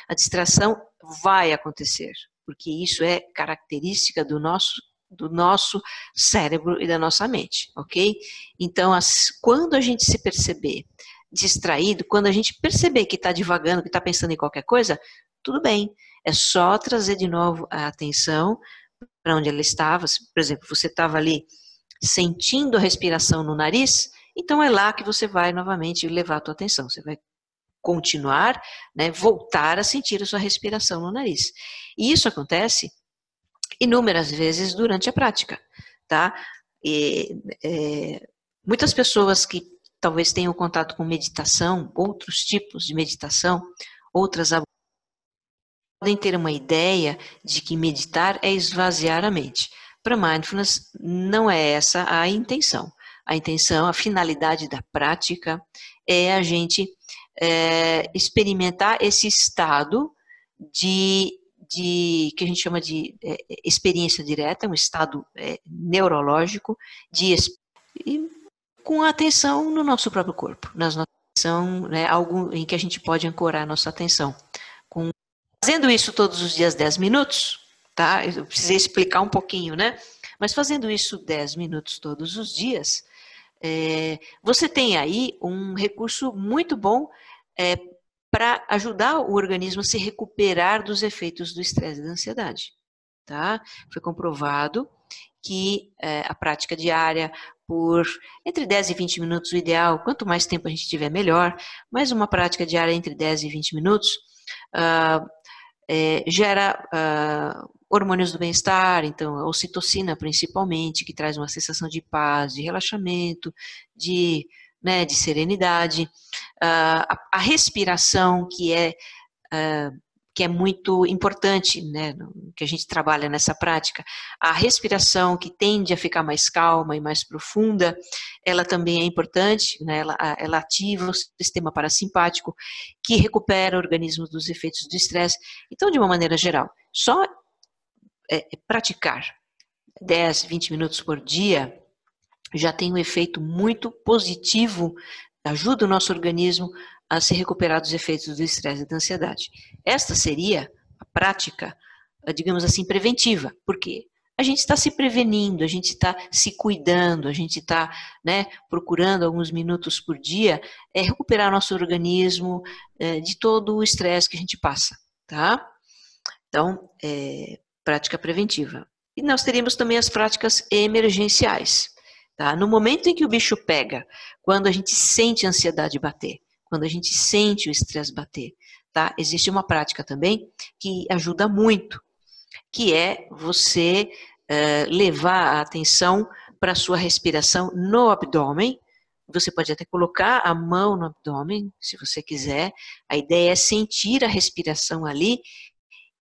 A distração vai acontecer, porque isso é característica do nosso do nosso cérebro e da nossa mente, ok? Então, as, quando a gente se perceber distraído, quando a gente perceber que está divagando, que está pensando em qualquer coisa, tudo bem. É só trazer de novo a atenção para onde ela estava. Por exemplo, você estava ali sentindo a respiração no nariz, então é lá que você vai novamente levar a tua atenção. Você vai continuar, né, voltar a sentir a sua respiração no nariz. E isso acontece inúmeras vezes durante a prática, tá? E, é, muitas pessoas que talvez tenham contato com meditação, outros tipos de meditação, outras podem ter uma ideia de que meditar é esvaziar a mente. Para mindfulness, não é essa a intenção. A intenção, a finalidade da prática é a gente é, experimentar esse estado de, de que a gente chama de é, experiência direta, um estado é, neurológico de e com atenção no nosso próprio corpo, nas nossas né, algo em que a gente pode ancorar a nossa atenção. Fazendo isso todos os dias 10 minutos, tá? Eu precisei explicar um pouquinho, né? Mas fazendo isso 10 minutos todos os dias, é, você tem aí um recurso muito bom é, para ajudar o organismo a se recuperar dos efeitos do estresse e da ansiedade. Tá? Foi comprovado que é, a prática diária por entre 10 e 20 minutos, o ideal, quanto mais tempo a gente tiver, melhor, mas uma prática diária entre 10 e 20 minutos uh, é, gera uh, hormônios do bem-estar, então a ocitocina principalmente, que traz uma sensação de paz, de relaxamento, de, né, de serenidade, uh, a, a, respiração, que é uh, que é muito importante, né, que a gente trabalha nessa prática. A respiração, que tende a ficar mais calma e mais profunda, ela também é importante, né, ela, ela ativa o sistema parasimpático, que recupera o organismo dos efeitos do estresse. Então, de uma maneira geral, só é, é praticar 10, 20 minutos por dia já tem um efeito muito positivo, ajuda o nosso organismo a se recuperar dos efeitos do estresse e da ansiedade. Esta seria a prática, digamos assim, preventiva. Por quê? A gente está se prevenindo, a gente está se cuidando, a gente está né, procurando alguns minutos por dia é, recuperar nosso organismo é, de todo o estresse que a gente passa, tá? Então, é, prática preventiva. E nós teríamos também as práticas emergenciais. Tá? No momento em que o bicho pega, quando a gente sente a ansiedade bater, quando a gente sente o estresse bater, tá? existe uma prática também que ajuda muito, que é você uh, levar a atenção para a sua respiração no abdômen. Você pode até colocar a mão no abdômen, se você quiser. A ideia é sentir a respiração ali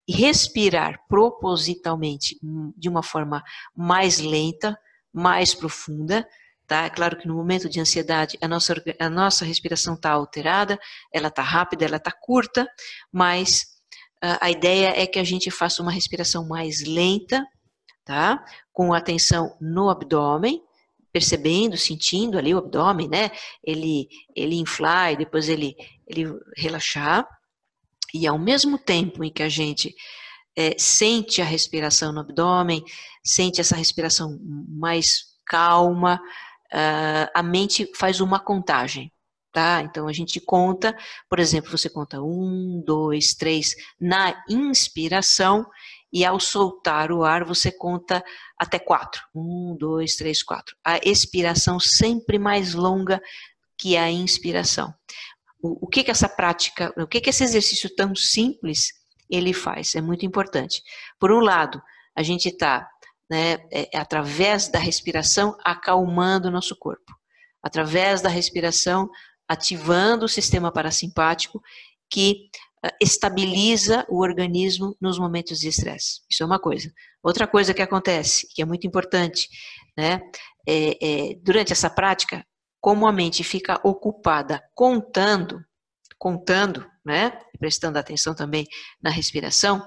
e respirar propositalmente hum, de uma forma mais lenta, mais profunda, tá? É claro que no momento de ansiedade a nossa, a nossa respiração está alterada, ela está rápida, ela está curta, mas a ideia é que a gente faça uma respiração mais lenta, tá? Com atenção no abdômen, percebendo, sentindo ali o abdômen, né? Ele, ele inflar e depois ele, ele relaxar. E ao mesmo tempo em que a gente é, sente a respiração no abdômen, sente essa respiração mais calma, uh, a mente faz uma contagem. Tá? Então a gente conta, por exemplo, você conta um, dois, três na inspiração e ao soltar o ar você conta até quatro. Um, dois, três, quatro. A expiração sempre mais longa que a inspiração o, o que que essa prática, o que que esse exercício tão simples ele faz? É muito importante. Por um lado, a gente está, né, é, é, através da respiração, acalmando o nosso corpo. Através da respiração, ativando o sistema parasimpático que uh, estabiliza o organismo nos momentos de estresse. Isso é uma coisa. Outra coisa que acontece, que é muito importante, né, é, é, durante essa prática, como a mente fica ocupada contando, contando, né, prestando atenção também na respiração,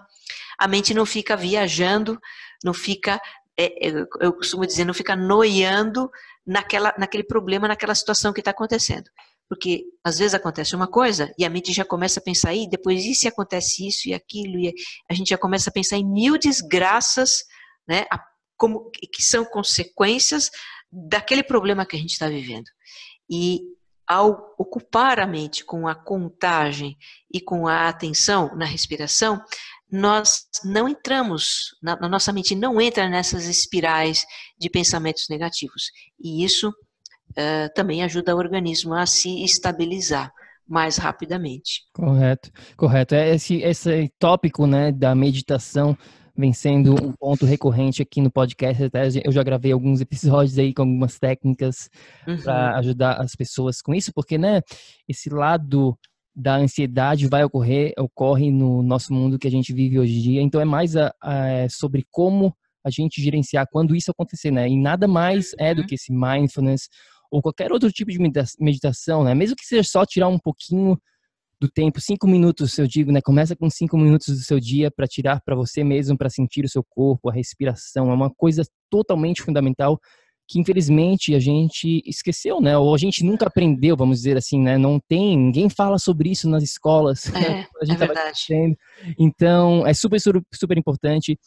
a mente não fica viajando, não fica, é, é eu costumo dizer, não fica noiando naquela, naquele problema, naquela situação que está acontecendo. Porque às vezes acontece uma coisa e a mente já começa a pensar, e depois e se acontece isso e aquilo, e a gente já começa a pensar em mil desgraças, né, como, que são consequências daquele problema que a gente está vivendo. E ao ocupar a mente com a contagem e com a atenção na respiração, nós não entramos, na, na nossa mente não entra nessas espirais de pensamentos negativos. E isso uh, também ajuda o organismo a se estabilizar mais rapidamente. Correto, correto. É esse, esse tópico né, da meditação vem sendo um ponto recorrente aqui no podcast. Até eu já gravei alguns episódios aí com algumas técnicas uhum. para ajudar as pessoas com isso, porque, né, esse lado da ansiedade vai ocorrer, ocorre no nosso mundo que a gente vive hoje em dia. Então é mais a, a, é sobre como a gente gerenciar quando isso acontecer, né? E nada mais é do uhum. que esse mindfulness ou qualquer outro tipo de meditação, né? Mesmo que seja só tirar um pouquinho do tempo, cinco minutos, eu digo, né? Começa com cinco minutos do seu dia para tirar para você mesmo, para sentir o seu corpo, a respiração. É uma coisa totalmente fundamental que infelizmente a gente esqueceu, né? Ou a gente nunca aprendeu, vamos dizer assim, né? Não tem, ninguém fala sobre isso nas escolas. *laughs* É, a gente é verdade. Então, é super, super importante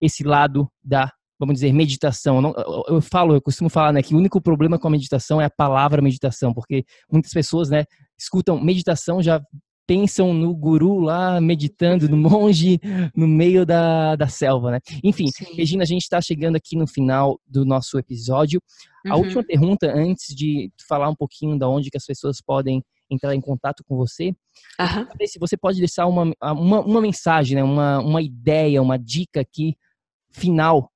esse lado da, vamos dizer, meditação. Eu, não, eu, falo, eu costumo falar, né, que o único problema com a meditação é a palavra meditação, porque muitas pessoas, né, escutam meditação já pensam no guru lá meditando, no monge no meio da, da selva, né? Enfim, Sim. Regina, a gente está chegando aqui no final do nosso episódio. Uhum. A última pergunta, antes de falar um pouquinho da onde que as pessoas podem entrar em contato com você, uhum. se você pode deixar uma, uma, uma mensagem, né? uma, uma ideia, uma dica aqui final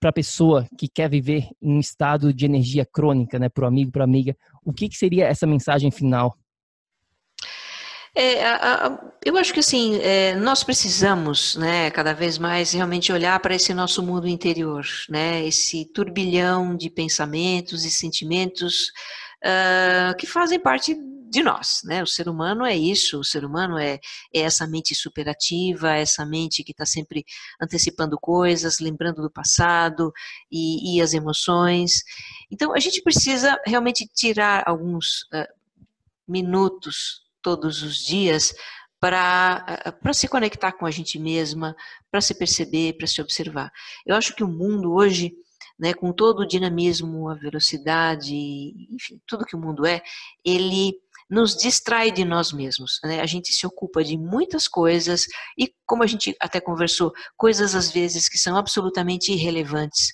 para a pessoa que quer viver em um estado de energia crônica, né? Para o amigo, para a amiga, o que, que seria essa mensagem final? É, a, a, eu acho que assim, é, nós precisamos, né, cada vez mais realmente olhar para esse nosso mundo interior, né, esse turbilhão de pensamentos e sentimentos uh, que fazem parte de nós, né? O ser humano é isso, o ser humano é, é essa mente superativa, essa mente que está sempre antecipando coisas, lembrando do passado e, e, as emoções. Então, a gente precisa realmente tirar alguns uh, minutos todos os dias para se conectar com a gente mesma, para se perceber, para se observar. Eu acho que o mundo hoje, né, com todo o dinamismo, a velocidade, enfim, tudo que o mundo é, ele nos distrai de nós mesmos. Né? A gente se ocupa de muitas coisas e, como a gente até conversou, coisas às vezes que são absolutamente irrelevantes,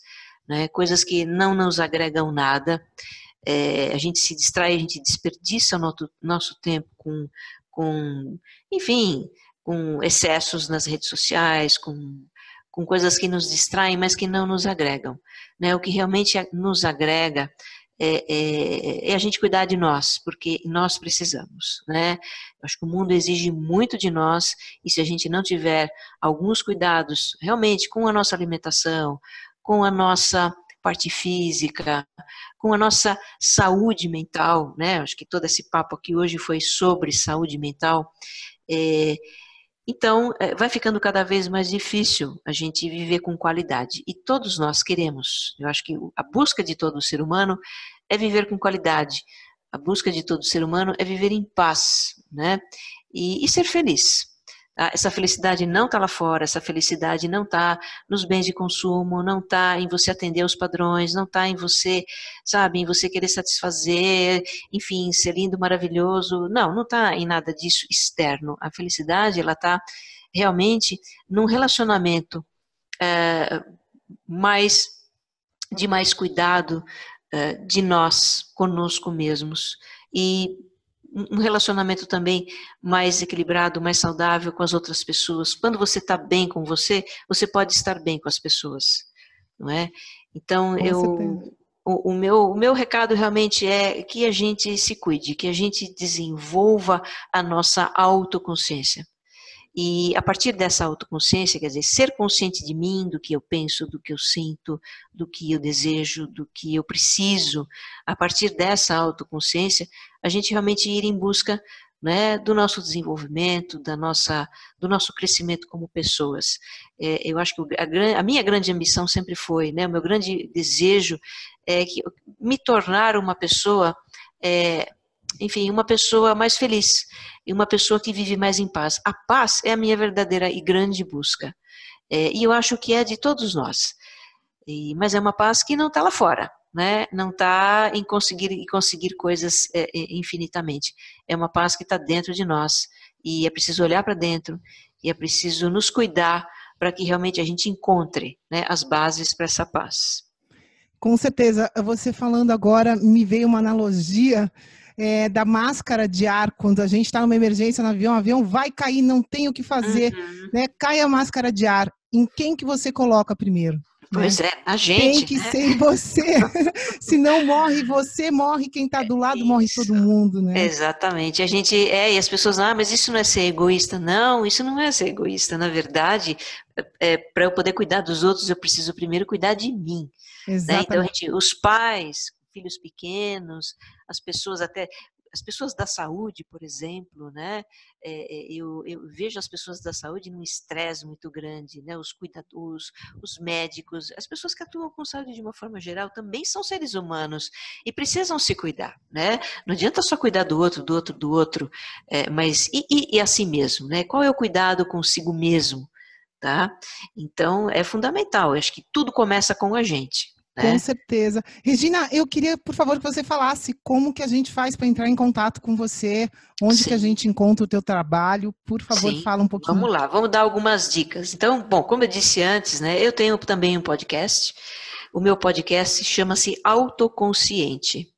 né? coisas que não nos agregam nada é, a gente se distrai, a gente desperdiça o nosso, nosso tempo com, com, enfim, com excessos nas redes sociais, com, com coisas que nos distraem, mas que não nos agregam. Né? O que realmente nos agrega é, é, é, a gente cuidar de nós, porque nós precisamos, né? Acho que o mundo exige muito de nós e se a gente não tiver alguns cuidados realmente com a nossa alimentação, com a nossa parte física, com a nossa saúde mental, né? Acho que todo esse papo aqui hoje foi sobre saúde mental. É, então, é, vai ficando cada vez mais difícil a gente viver com qualidade. E todos nós queremos. Eu acho que a busca de todo ser humano é viver com qualidade. A busca de todo ser humano é viver em paz, né? E, e ser feliz. Ah, essa felicidade não está lá fora, essa felicidade não está nos bens de consumo, não está em você atender os padrões, não está em você, sabe, em você querer satisfazer, enfim, ser lindo, maravilhoso. Não, não está em nada disso externo. A felicidade, ela está realmente num relacionamento é, mais de mais cuidado é, de nós conosco mesmos e um relacionamento também mais equilibrado, mais saudável com as outras pessoas. Quando você está bem com você, você pode estar bem com as pessoas, não é? Então com eu o, o, meu, o meu recado realmente é que a gente se cuide, que a gente desenvolva a nossa autoconsciência. E a partir dessa autoconsciência, quer dizer, ser consciente de mim, do que eu penso, do que eu sinto, do que eu desejo, do que eu preciso, a partir dessa autoconsciência, a gente realmente ir em busca né, do nosso desenvolvimento, da nossa, do nosso crescimento como pessoas. É, eu acho que a, a, minha grande ambição sempre foi, né, o meu grande desejo é que, me tornar uma pessoa é, enfim, uma pessoa mais feliz e uma pessoa que vive mais em paz. A paz é a minha verdadeira e grande busca. É, e eu acho que é de todos nós. E, mas é uma paz que não está lá fora, né? não está em conseguir, em conseguir coisas é, é, infinitamente. É uma paz que está dentro de nós. E é preciso olhar para dentro e é preciso nos cuidar para que realmente a gente encontre né, as bases para essa paz. Com certeza. Você falando agora, me veio uma analogia é, da máscara de ar quando a gente está numa emergência no avião, o avião vai cair, não tem o que fazer, uhum. né? Cai a máscara de ar. Em quem que você coloca primeiro? Pois né? é, a gente. Tem que né? ser você. *laughs* Se não morre você, morre quem está do lado, morre todo mundo, né? Exatamente. A gente é, e as pessoas, ah, mas isso não é ser egoísta. Não, isso não é ser egoísta. Na verdade, é, para eu poder cuidar dos outros, eu preciso primeiro cuidar de mim. Né? Então, gente, os pais, filhos pequenos, as pessoas até as pessoas da saúde, por exemplo, né? É, eu, eu, vejo as pessoas da saúde num estresse muito grande, né? Os cuidadores, os médicos, as pessoas que atuam com saúde de uma forma geral também são seres humanos e precisam se cuidar, né? Não adianta só cuidar do outro, do outro, do outro, é, mas e, e, e assim mesmo, né? Qual é o cuidado consigo mesmo? Tá? Então é fundamental. Eu acho que tudo começa com a gente. Né? Com certeza. Regina, eu queria, por favor, que você falasse como que a gente faz para entrar em contato com você, onde Sim. que a gente encontra o teu trabalho. Por favor, Sim. fala um pouquinho. Vamos lá, vamos dar algumas dicas. Então, bom, como eu disse antes, né, eu tenho também um podcast. O meu podcast chama-se Autoconsciente.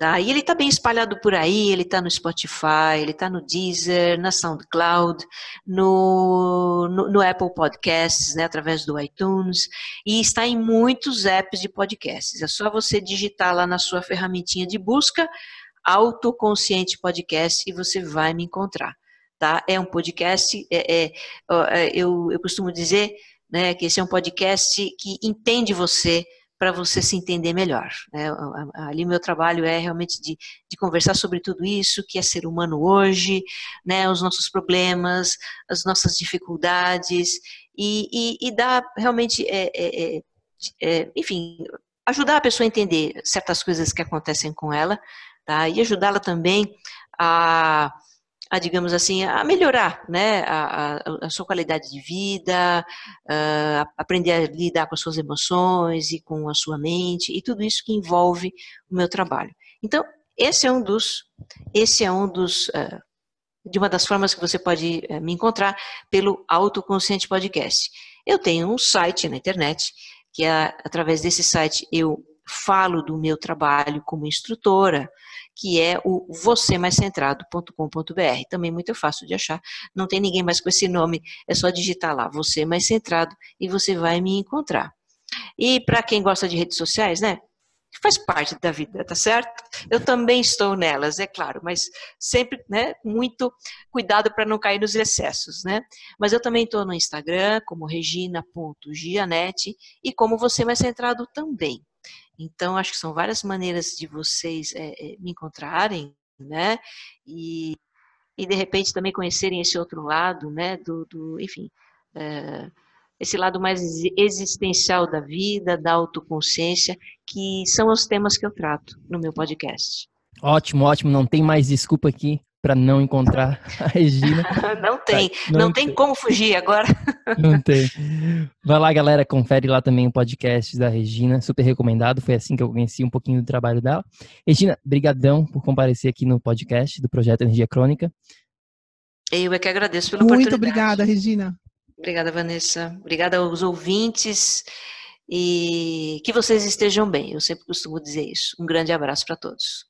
Tá? E ele está bem espalhado por aí, ele está no Spotify, ele está no Deezer, na SoundCloud, no, no, no, Apple Podcasts, né, através do iTunes, e está em muitos apps de podcasts. É só você digitar lá na sua ferramentinha de busca Autoconsciente Podcast e você vai me encontrar. Tá? É um podcast, é, é, é eu, eu costumo dizer né, que esse é um podcast que entende você, para você se entender melhor. Né? Ali meu trabalho é realmente de, de, conversar sobre tudo isso, que é ser humano hoje, né? os nossos problemas, as nossas dificuldades, e, e, e dar realmente, é, é, é, é, enfim, ajudar a pessoa a entender certas coisas que acontecem com ela, tá? e ajudá-la também a a, digamos assim, a melhorar né, a, a, a sua qualidade de vida, a aprender a lidar com as suas emoções e com a sua mente, e tudo isso que envolve o meu trabalho. Então, esse é um dos, esse é um dos, uh, de uma das formas que você pode uh, me encontrar pelo Autoconsciente Podcast. Eu tenho um site na internet, que é, através desse site eu falo do meu trabalho como instrutora, que é o vocêmaiscentrado.com.br. Também muito fácil de achar, não tem ninguém mais com esse nome, é só digitar lá, Você Mais Centrado, e você vai me encontrar. E para quem gosta de redes sociais, né? Faz parte da vida, tá certo? Eu também estou nelas, é claro, mas sempre, né, muito cuidado para não cair nos excessos, né? Mas eu também estou no Instagram, como regina.gianete, e como você mais centrado também. Então, acho que são várias maneiras de vocês é, me encontrarem, né? E, e de repente também conhecerem esse outro lado, né? Do, do enfim, é, esse lado mais existencial da vida, da autoconsciência, que são os temas que eu trato no meu podcast. Ótimo, ótimo. Não tem mais desculpa aqui para não encontrar a Regina. *laughs* não tem, não, não tem, tem, como fugir agora. *laughs* não tem. Vai lá, galera, confere lá também o podcast da Regina, super recomendado. Foi assim que eu conheci um pouquinho do trabalho dela. Regina, brigadão por comparecer aqui no podcast do projeto Energia Crônica. Eu é que agradeço pela Muito oportunidade. Muito obrigada, Regina. Obrigada, Vanessa. Obrigada aos ouvintes e que vocês estejam bem. Eu sempre costumo dizer isso. Um grande abraço para todos.